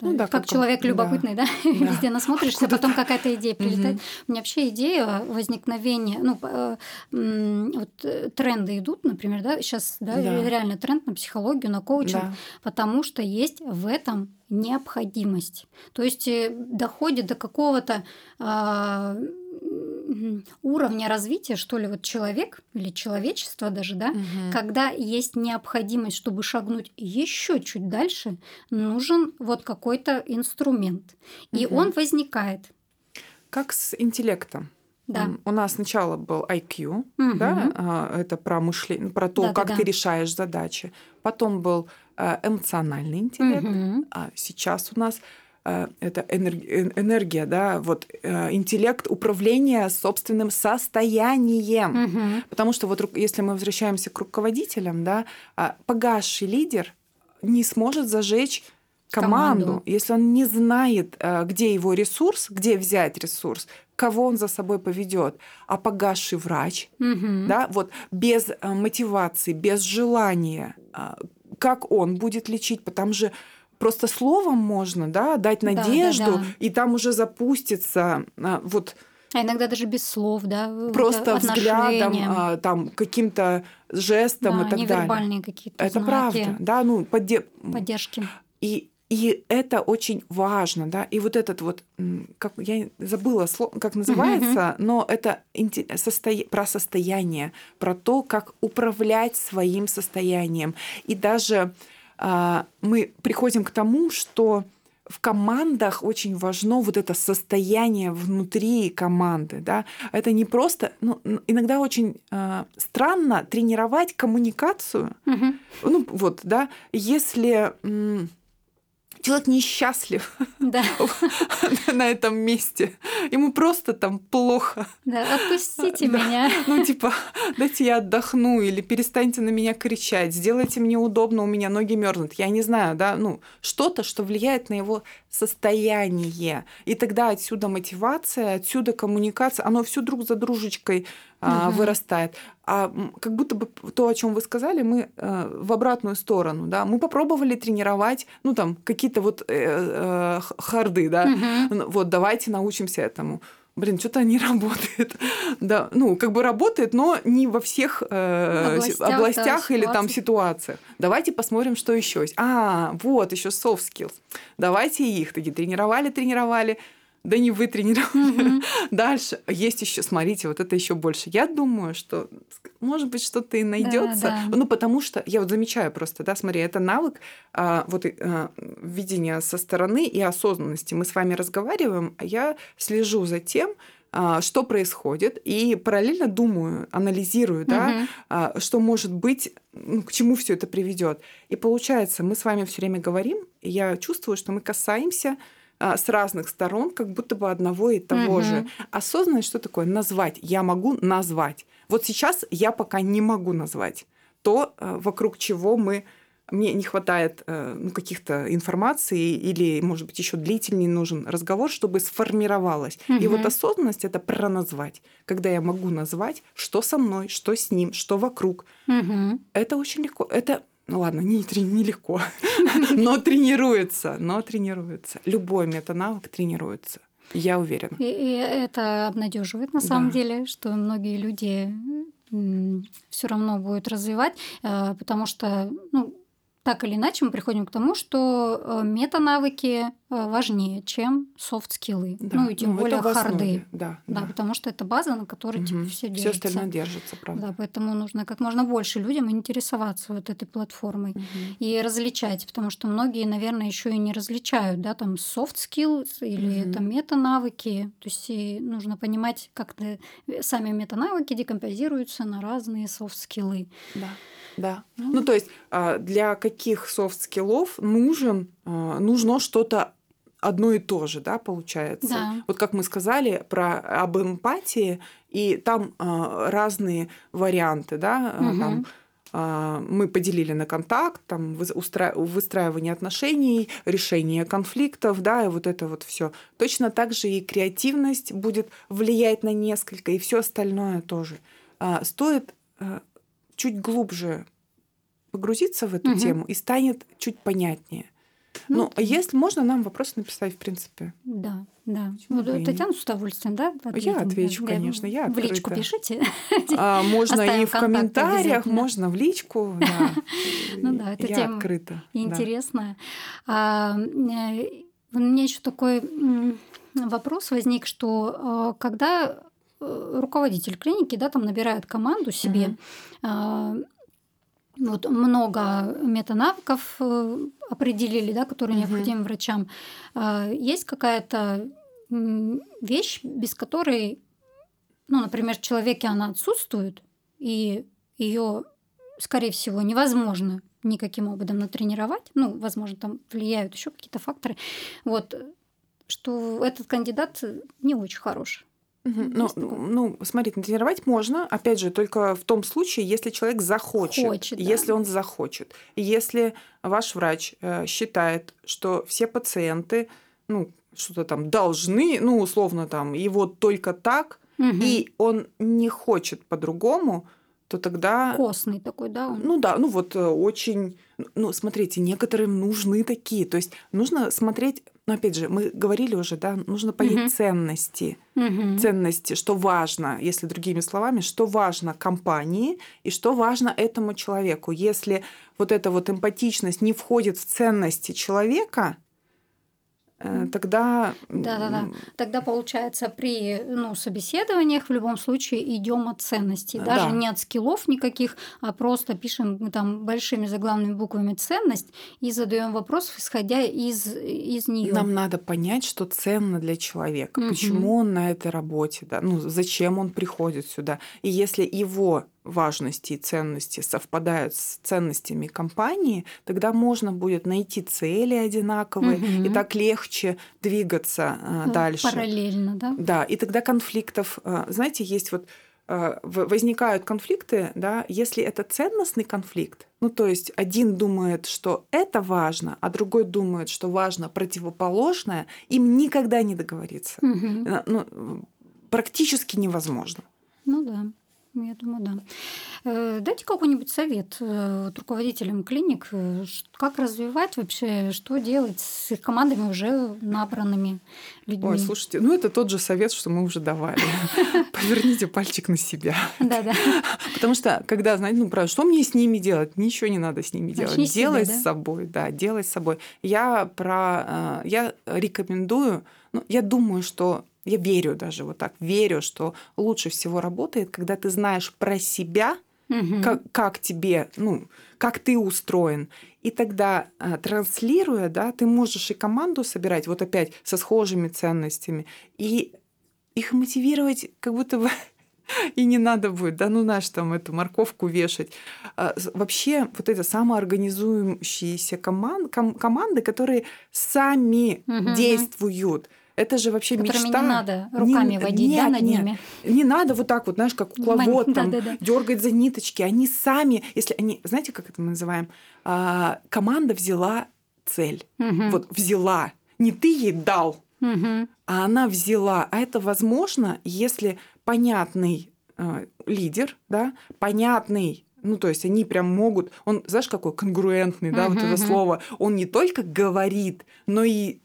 ну, да, как, как человек любопытный, да, да? да. везде насмотришься, потом какая-то идея прилетает. Угу. У меня вообще идея возникновения, ну, э, вот э, тренды идут, например, да, сейчас да, да. реально тренд на психологию, на коучинг, да. потому что есть в этом необходимость. То есть э, доходит до какого-то а, уровня развития, что ли, вот человек или человечество даже, да, угу. когда есть необходимость, чтобы шагнуть еще чуть дальше, нужен вот какой-то инструмент. И угу. он возникает. Как с интеллектом. Да. У нас сначала был IQ, угу. да, а, это про мышление, про то, да, как да, ты да. решаешь задачи. Потом был э, эмоциональный интеллект, угу. а сейчас у нас это энергия, да, вот э, интеллект управления собственным состоянием. Угу. Потому что вот если мы возвращаемся к руководителям, да, а, погасший лидер не сможет зажечь команду, команду, если он не знает, э, где его ресурс, где взять ресурс, кого он за собой поведет. А погасший врач, угу. да, вот без мотивации, без желания, как он будет лечить, потому что просто словом можно, да, дать надежду, да, да, да. и там уже запустится а, вот. А иногда даже без слов, да. Просто взглядом, а, там каким-то жестом да, и так далее. какие-то. Это знаки. правда, да, ну подде... поддержки. И и это очень важно, да. И вот этот вот, как я забыла слово, как называется, uh-huh. но это состо... про состояние, про то, как управлять своим состоянием. И даже мы приходим к тому, что в командах очень важно вот это состояние внутри команды, да. Это не просто, ну, иногда очень э, странно тренировать коммуникацию, угу. ну вот, да, если м- человек несчастлив да. на этом месте. Ему просто там плохо. Да, отпустите да. меня. Ну, типа, дайте я отдохну, или перестаньте на меня кричать, сделайте мне удобно, у меня ноги мерзнут. Я не знаю, да, ну, что-то, что влияет на его состояние. И тогда отсюда мотивация, отсюда коммуникация, оно все друг за дружечкой угу. вырастает. А как будто бы то, о чем вы сказали, мы э, в обратную сторону, да, мы попробовали тренировать, ну там какие-то вот э, э, харды, да, угу. вот давайте научимся этому блин, что-то не работает. да, ну, как бы работает, но не во всех э, областях, областях да, или там ситуациях. Давайте посмотрим, что еще есть. А, вот еще soft skills. Давайте их такие тренировали, тренировали да не вы тренировали. Mm-hmm. Дальше есть еще, смотрите, вот это еще больше. Я думаю, что может быть что-то и найдется. Да, да. Ну, потому что я вот замечаю просто, да, смотри, это навык а, вот а, видения со стороны и осознанности. Мы с вами разговариваем, а я слежу за тем, а, что происходит, и параллельно думаю, анализирую, да, угу. что может быть, ну, к чему все это приведет. И получается, мы с вами все время говорим, и я чувствую, что мы касаемся а, с разных сторон, как будто бы одного и того угу. же. Осознанность что такое? Назвать. Я могу назвать. Вот сейчас я пока не могу назвать то, а, вокруг чего мы мне не хватает э, ну, каких-то информации или, может быть, еще длительнее нужен разговор, чтобы сформировалось. Угу. И вот осознанность это про назвать, когда я могу назвать, что со мной, что с ним, что вокруг. Угу. Это очень легко. Это ну ладно, не, нелегко, но тренируется, но тренируется. Любой метанавык тренируется. Я уверена. И, и это обнадеживает на самом да. деле, что многие люди все равно будут развивать, э, потому что ну, так или иначе мы приходим к тому, что э, метанавыки важнее, чем софт-скиллы. Да. Ну и тем ну, более харды. Да, да, да, потому что это база, на которой угу. типа, все держится. Все остальное держится, правда. Да, поэтому нужно как можно больше людям интересоваться вот этой платформой угу. и различать, потому что многие, наверное, еще и не различают, да, там skills или угу. там метанавыки. То есть и нужно понимать, как сами метанавыки декомпозируются на разные софт-скиллы. Да. Да. Мм. Ну, то есть а, для каких софт-скиллов нужен, а, нужно что-то одно и то же, да, получается. Да. Вот как мы сказали про об эмпатии, и там э, разные варианты, да, угу. там э, мы поделили на контакт, там устра... выстраивание отношений, решение конфликтов, да, и вот это вот все. Точно так же и креативность будет влиять на несколько, и все остальное тоже. А, стоит чуть глубже погрузиться в эту угу. тему и станет чуть понятнее. Ну, ну если можно, нам вопрос написать, в принципе. Да, да. Ну, Татьяна с удовольствием, да? Ответим, я отвечу, да. конечно, я В личку пишите. А, можно и в комментариях, можно в личку. Да. Ну да, эта тема открыта. Интересная. А, э, у меня еще такой вопрос возник, что а, когда э, руководитель клиники, да, там набирает команду себе, угу вот много метанавыков э, определили, да, которые угу. необходимы врачам. А, есть какая-то вещь, без которой, ну, например, в человеке она отсутствует, и ее, скорее всего, невозможно никаким образом натренировать. Ну, возможно, там влияют еще какие-то факторы. Вот, что этот кандидат не очень хорош. Ну, ну, смотрите, тренировать можно, опять же, только в том случае, если человек захочет, Хочет, да. если он захочет. Если ваш врач э, считает, что все пациенты, ну, что-то там должны, ну, условно там, вот только так, угу. и он не хочет по-другому, то тогда... Костный такой, да? Он? Ну да, ну вот э, очень... Ну, смотрите, некоторым нужны такие. То есть нужно смотреть... Ну, опять же, мы говорили уже, да, нужно понять угу. ценности. Угу. Ценности, что важно, если другими словами, что важно компании и что важно этому человеку. Если вот эта вот эмпатичность не входит в ценности человека, тогда... Да-да-да. Тогда, получается, при ну, собеседованиях в любом случае идем от ценностей. Даже да. не от скиллов никаких, а просто пишем там большими заглавными буквами ценность и задаем вопрос, исходя из, из нее. Нам надо понять, что ценно для человека, угу. почему он на этой работе, да, ну, зачем он приходит сюда. И если его важности и ценности совпадают с ценностями компании, тогда можно будет найти цели одинаковые, угу. и так легче двигаться э, дальше. Параллельно, да? Да, и тогда конфликтов, э, знаете, есть вот э, возникают конфликты, да, если это ценностный конфликт, ну то есть один думает, что это важно, а другой думает, что важно противоположное, им никогда не договориться. Угу. Ну, практически невозможно. Ну да. Я думаю, да. Э, дайте какой-нибудь совет э, руководителям клиник, э, как развивать вообще, что делать с их командами уже набранными людьми. Ой, слушайте, ну это тот же совет, что мы уже давали. Поверните пальчик на себя. Да, да. Потому что, когда, знаете, ну, правда, что мне с ними делать? Ничего не надо с ними делать. Делай с собой, да, делай с собой. Я про... Я рекомендую, ну, я думаю, что я верю даже вот так, верю, что лучше всего работает, когда ты знаешь про себя, угу. как, как тебе, ну, как ты устроен. И тогда, а, транслируя, да, ты можешь и команду собирать, вот опять со схожими ценностями, и их мотивировать как будто бы и не надо будет, да, ну знаешь, там эту морковку вешать. А, вообще вот это самоорганизующиеся команд, ком, команды, которые сами угу. действуют. Это же вообще Которыми мечта. не надо руками не, водить, нет, да, над нет. ними. Не надо вот так вот, знаешь, как кукловод, там, да, да, да. дергать за ниточки. Они сами, если они, знаете, как это мы называем? А, команда взяла цель. Угу. Вот взяла. Не ты ей дал, угу. а она взяла. А это возможно, если понятный э, лидер, да, понятный ну, то есть они прям могут, он, знаешь, какой конгруентный, да, uh-huh, вот это uh-huh. слово, он не только говорит, но и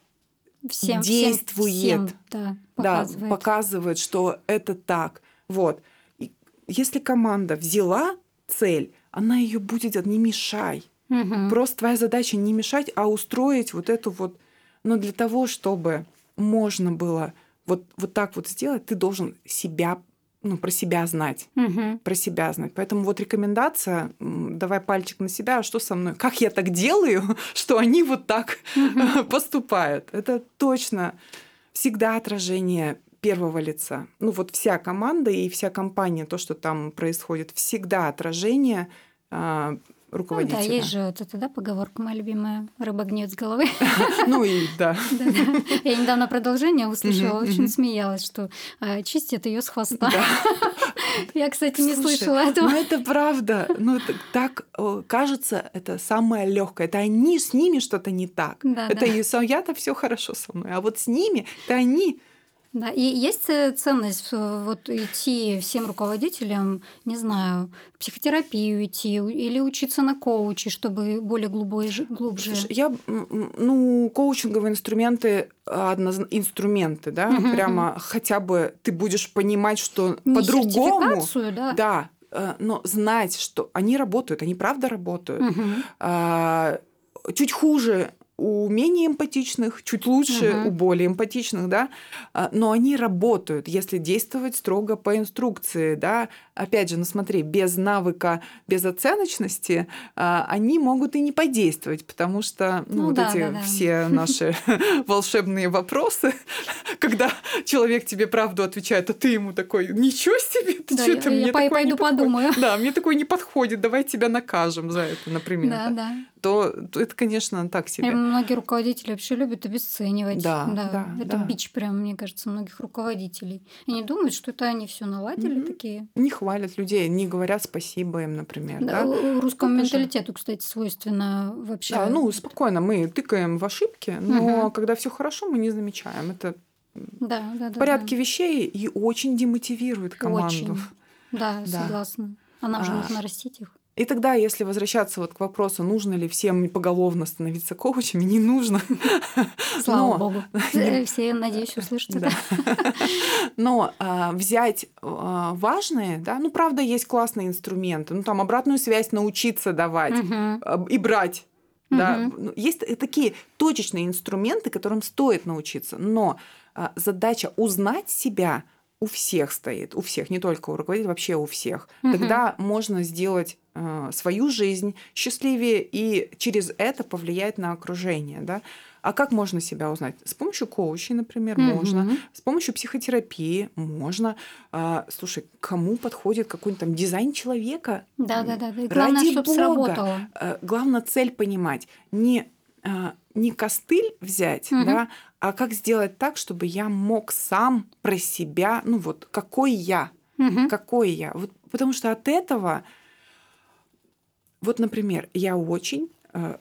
всем, действует, всем, всем, да, показывает. да, показывает, что это так. Вот. И если команда взяла цель, она ее будет не мешай. Угу. Просто твоя задача не мешать, а устроить вот эту вот. Но для того, чтобы можно было вот, вот так вот сделать, ты должен себя ну, про себя знать, угу. про себя знать. Поэтому вот рекомендация, давай пальчик на себя, а что со мной, как я так делаю, что они вот так угу. поступают. Это точно всегда отражение первого лица. Ну вот вся команда и вся компания, то, что там происходит, всегда отражение а, руководителя. Ну, да, есть же вот эта да, поговорка моя любимая «рыба гниет с головы». Ну и да. Я недавно продолжение услышала, очень смеялась, что а, чистит ее с хвоста. Я, кстати, не слышала этого. Ну это правда. Ну так кажется, это самое легкое. Это они с ними что-то не так. Это я-то все хорошо со мной, а вот с ними, это они да, и есть ценность вот идти всем руководителям, не знаю, психотерапию идти или учиться на коуче, чтобы более глубже. глубже. Слушай, я, ну, коучинговые инструменты, инструменты, да, угу, прямо хотя бы ты будешь понимать, что по-другому. да. Да, э, но знать, что они работают, они правда работают. Угу. А, чуть хуже у менее эмпатичных, чуть лучше угу. у более эмпатичных, да, а, но они работают, если действовать строго по инструкции, да. Опять же, ну смотри, без навыка, без оценочности а, они могут и не подействовать, потому что ну, ну, вот да, эти да, да. все наши волшебные вопросы, когда человек тебе правду отвечает, а ты ему такой, ничего себе, ты да, что-то мне такое пойду не подумаю. Да, мне такое не подходит, давай тебя накажем за это, например. Да, да то это, конечно, так себе. И многие руководители вообще любят обесценивать. Да, да, да это да. бич прям, мне кажется, многих руководителей. Они думают, что это они все наладили угу. такие. Не хвалят людей, не говорят спасибо им, например. Да, да? Русскому Покажи. менталитету, кстати, свойственно вообще. Да, ну спокойно, мы тыкаем в ошибки, но угу. когда все хорошо, мы не замечаем. Это да, да, в порядке да. вещей и очень демотивирует команду. Очень. Да, да. согласна. А нам же а... нужно растить их. И тогда, если возвращаться вот к вопросу, нужно ли всем поголовно становиться коучами, не нужно. Слава Но... богу. Все, надеюсь, услышат это. Но а, взять а, важные, да, ну, правда, есть классные инструменты, ну, там, обратную связь научиться давать угу. и брать Да? Ну, Есть такие точечные инструменты, которым стоит научиться, но а, задача узнать себя у всех стоит, у всех, не только у руководителей, вообще у всех. Мгм. Тогда можно сделать э, свою жизнь счастливее и через это повлиять на окружение. Да? А как можно себя узнать? С помощью коучей, например, можно. Мгм. С помощью психотерапии можно. А, слушай, кому подходит какой-нибудь там дизайн человека? Да, да, да. Главное, Ради чтобы бога. сработало. Э, Главное цель понимать. Не, а, не костыль взять, Мгм. да, а как сделать так, чтобы я мог сам про себя, ну вот, какой я, Мгм. какой я. Вот, потому что от этого, вот, например, я очень э,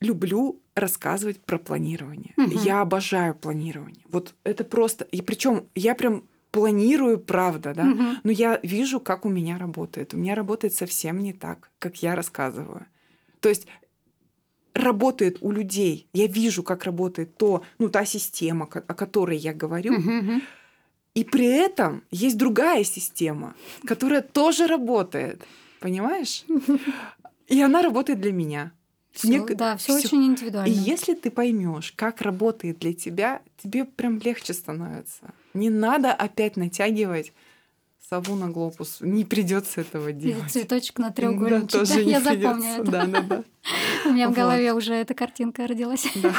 люблю рассказывать про планирование. Мгм. Я обожаю планирование. Вот это просто. И причем я прям планирую, правда, да. Мгм. Но я вижу, как у меня работает. У меня работает совсем не так, как я рассказываю. То есть работает у людей. Я вижу, как работает то, ну, та система, о которой я говорю. И при этом есть другая система, которая тоже работает. Понимаешь? И она работает для меня. Всё, Нек- да, все очень И индивидуально. если ты поймешь, как работает для тебя, тебе прям легче становится. Не надо опять натягивать сову на глобус. Не придется этого делать. цветочек на Да, треугольничек. тоже да, не Я придется. запомню это. Да, да, да. У меня в голове уже эта картинка родилась. Да.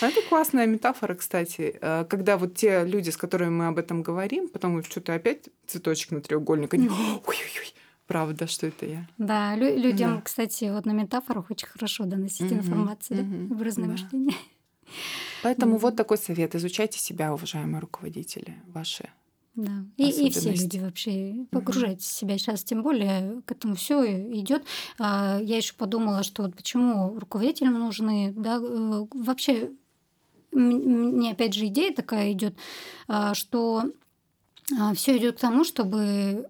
Это классная метафора, кстати. Э, Когда вот те люди, с которыми мы об этом говорим, потом что-то опять цветочек на треугольник, они ой-ой-ой, правда, что это я? Да, лю- людям, Да. кстати, вот на метафорах очень хорошо доносить информацию, да, мгм, образное да. мышление. Поэтому вот такой совет. Изучайте себя, уважаемые руководители ваши. Да. И, и все люди вообще погружайтесь в себя сейчас, тем более к этому все идет. Я еще подумала, что вот почему руководителям нужны, да, э, вообще мне опять же идея такая идет, что все идет к тому, чтобы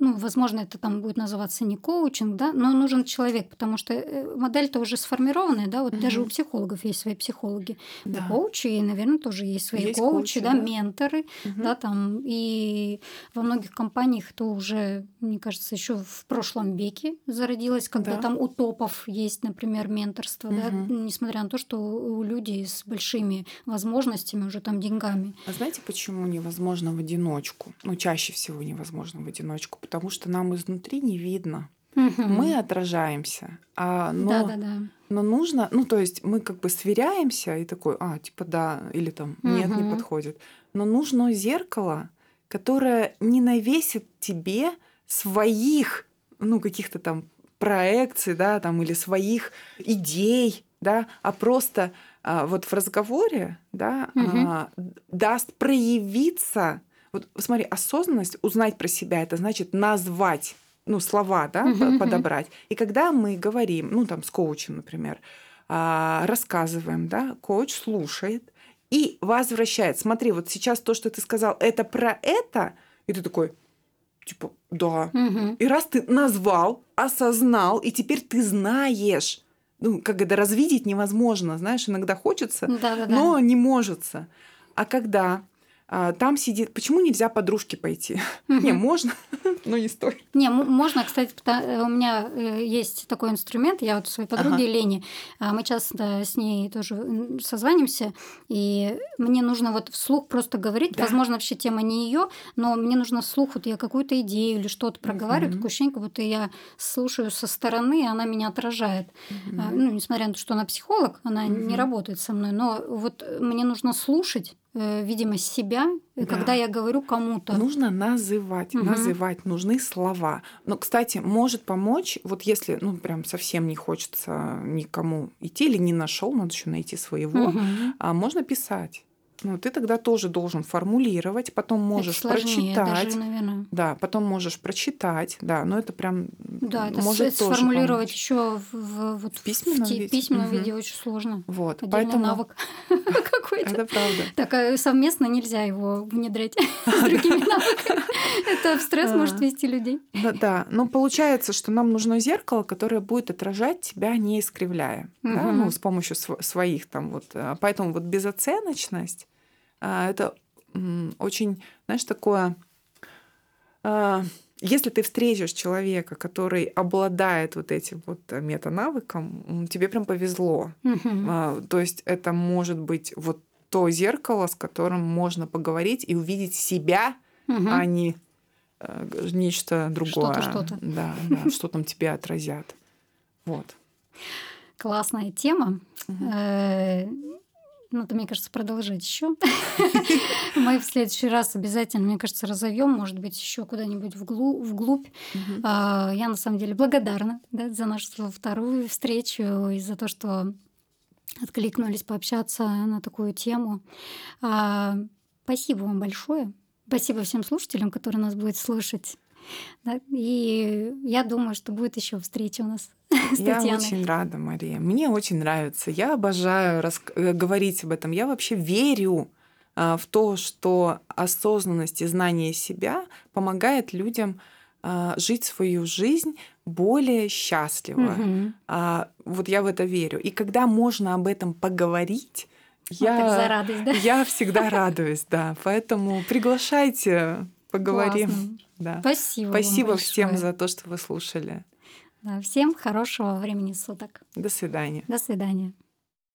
ну, возможно, это там будет называться не коучинг, да, но нужен человек, потому что э, модель-то уже сформированная, да, вот даже у психологов есть свои психологи, у Да. коучей, наверное, тоже есть свои Есть коучи, коучи, да, да. менторы, Мгм. да, там, и во многих компаниях это уже, мне кажется, еще в прошлом веке зародилось, когда Да. там у топов есть, например, менторство, да, Мгм. несмотря на то, что у люди с большими возможностями, уже там деньгами. А знаете, почему невозможно в одиночку? Ну, чаще всего невозможно в одиночку, потому что нам изнутри не видно. Мы отражаемся, а, но, Да, да, да. но нужно, ну, то есть мы как бы сверяемся и такой, а, типа да, или там нет, не Мгм. подходит. Но нужно зеркало, которое не навесит тебе своих, ну, каких-то там проекций, да, там, или своих идей, да, а просто а, вот в разговоре, да, Мгм. а, даст проявиться. Вот смотри, осознанность, узнать про себя, это значит назвать, ну, слова, да, мгм. подобрать. И когда мы говорим, ну, там, с коучем, например, а, рассказываем, да, коуч слушает и возвращает. Смотри, вот сейчас то, что ты сказал, это про это, и ты такой, типа, да. Мгм. И раз ты назвал, осознал, и теперь ты знаешь, ну, как это развидеть невозможно, знаешь, иногда хочется, Да, да, да. но не можется. А когда там сидит, почему нельзя подружке пойти? Не, можно, но не стоит. Не, можно, кстати, э, у меня э, есть такой инструмент, я вот своей подруге Ага. Лене, а, мы часто с ней тоже созванимся, и мне нужно вот вслух просто говорить, Да. возможно, вообще тема не ее, но мне нужно вслух, вот я какую-то идею или что-то проговариваю, такое ощущение, как будто я слушаю со стороны, и она меня отражает. А, Ну, несмотря на то, что она психолог, она не работает со мной, но вот мне нужно слушать, видимо, себя, э, Да. когда я говорю кому-то. Нужно называть, Мгм. называть, нужны слова. Но, кстати, может помочь, вот если, ну, прям совсем не хочется никому идти или не нашел, надо еще найти своего, Мгм. а можно писать. Ну, ты тогда тоже должен формулировать, потом можешь это сложнее прочитать. даже, наверное. Да, потом можешь прочитать, да, но это прям Да, это может с- тоже сформулировать помочь. еще в, в- вот в письменном те- виде? письменном Мгм. виде очень сложно. Вот, Отдельный поэтому навык какой-то. это правда. Так а совместно нельзя его внедрять с другими навыками. Это в стресс А. может вести людей. Да, да, но получается, что нам нужно зеркало, которое будет отражать тебя, не искривляя, ну, с помощью св- своих там вот. а, Поэтому вот безоценочность а, это очень, знаешь, такое а, если ты встретишь человека, который обладает вот этим вот э, метанавыком, тебе прям повезло. Мгм. То есть это может быть вот то зеркало, с которым можно поговорить и увидеть себя, Мгм. а не э, нечто другое. Что-то, что-то. Да, да, что там тебе отразят. Вот. Классная тема. Надо, мне кажется, продолжать еще. Мы в следующий раз обязательно, мне кажется, разовьем, может быть, еще куда-нибудь вглу- вглубь. А, Я на самом деле благодарна да, за нашу вторую встречу и за то, что откликнулись пообщаться на такую тему. А, Спасибо вам большое. Спасибо всем слушателям, которые нас будут слушать. Да, И я думаю, что будет еще встреча у нас с Я Татьяной. очень рада, Мария. Мне очень нравится. Я обожаю рас- э, говорить об этом. Я вообще верю а, в то, что осознанность и знание себя помогает людям а, жить свою жизнь более счастливо. Мгм. А, Вот я в это верю. И когда можно об этом поговорить, Вот так за радость, да? я всегда радуюсь, да. Поэтому приглашайте, поговорим. Классно. Да. Спасибо. Спасибо всем за то, что вы слушали. Да, всем хорошего времени суток. До свидания. До свидания.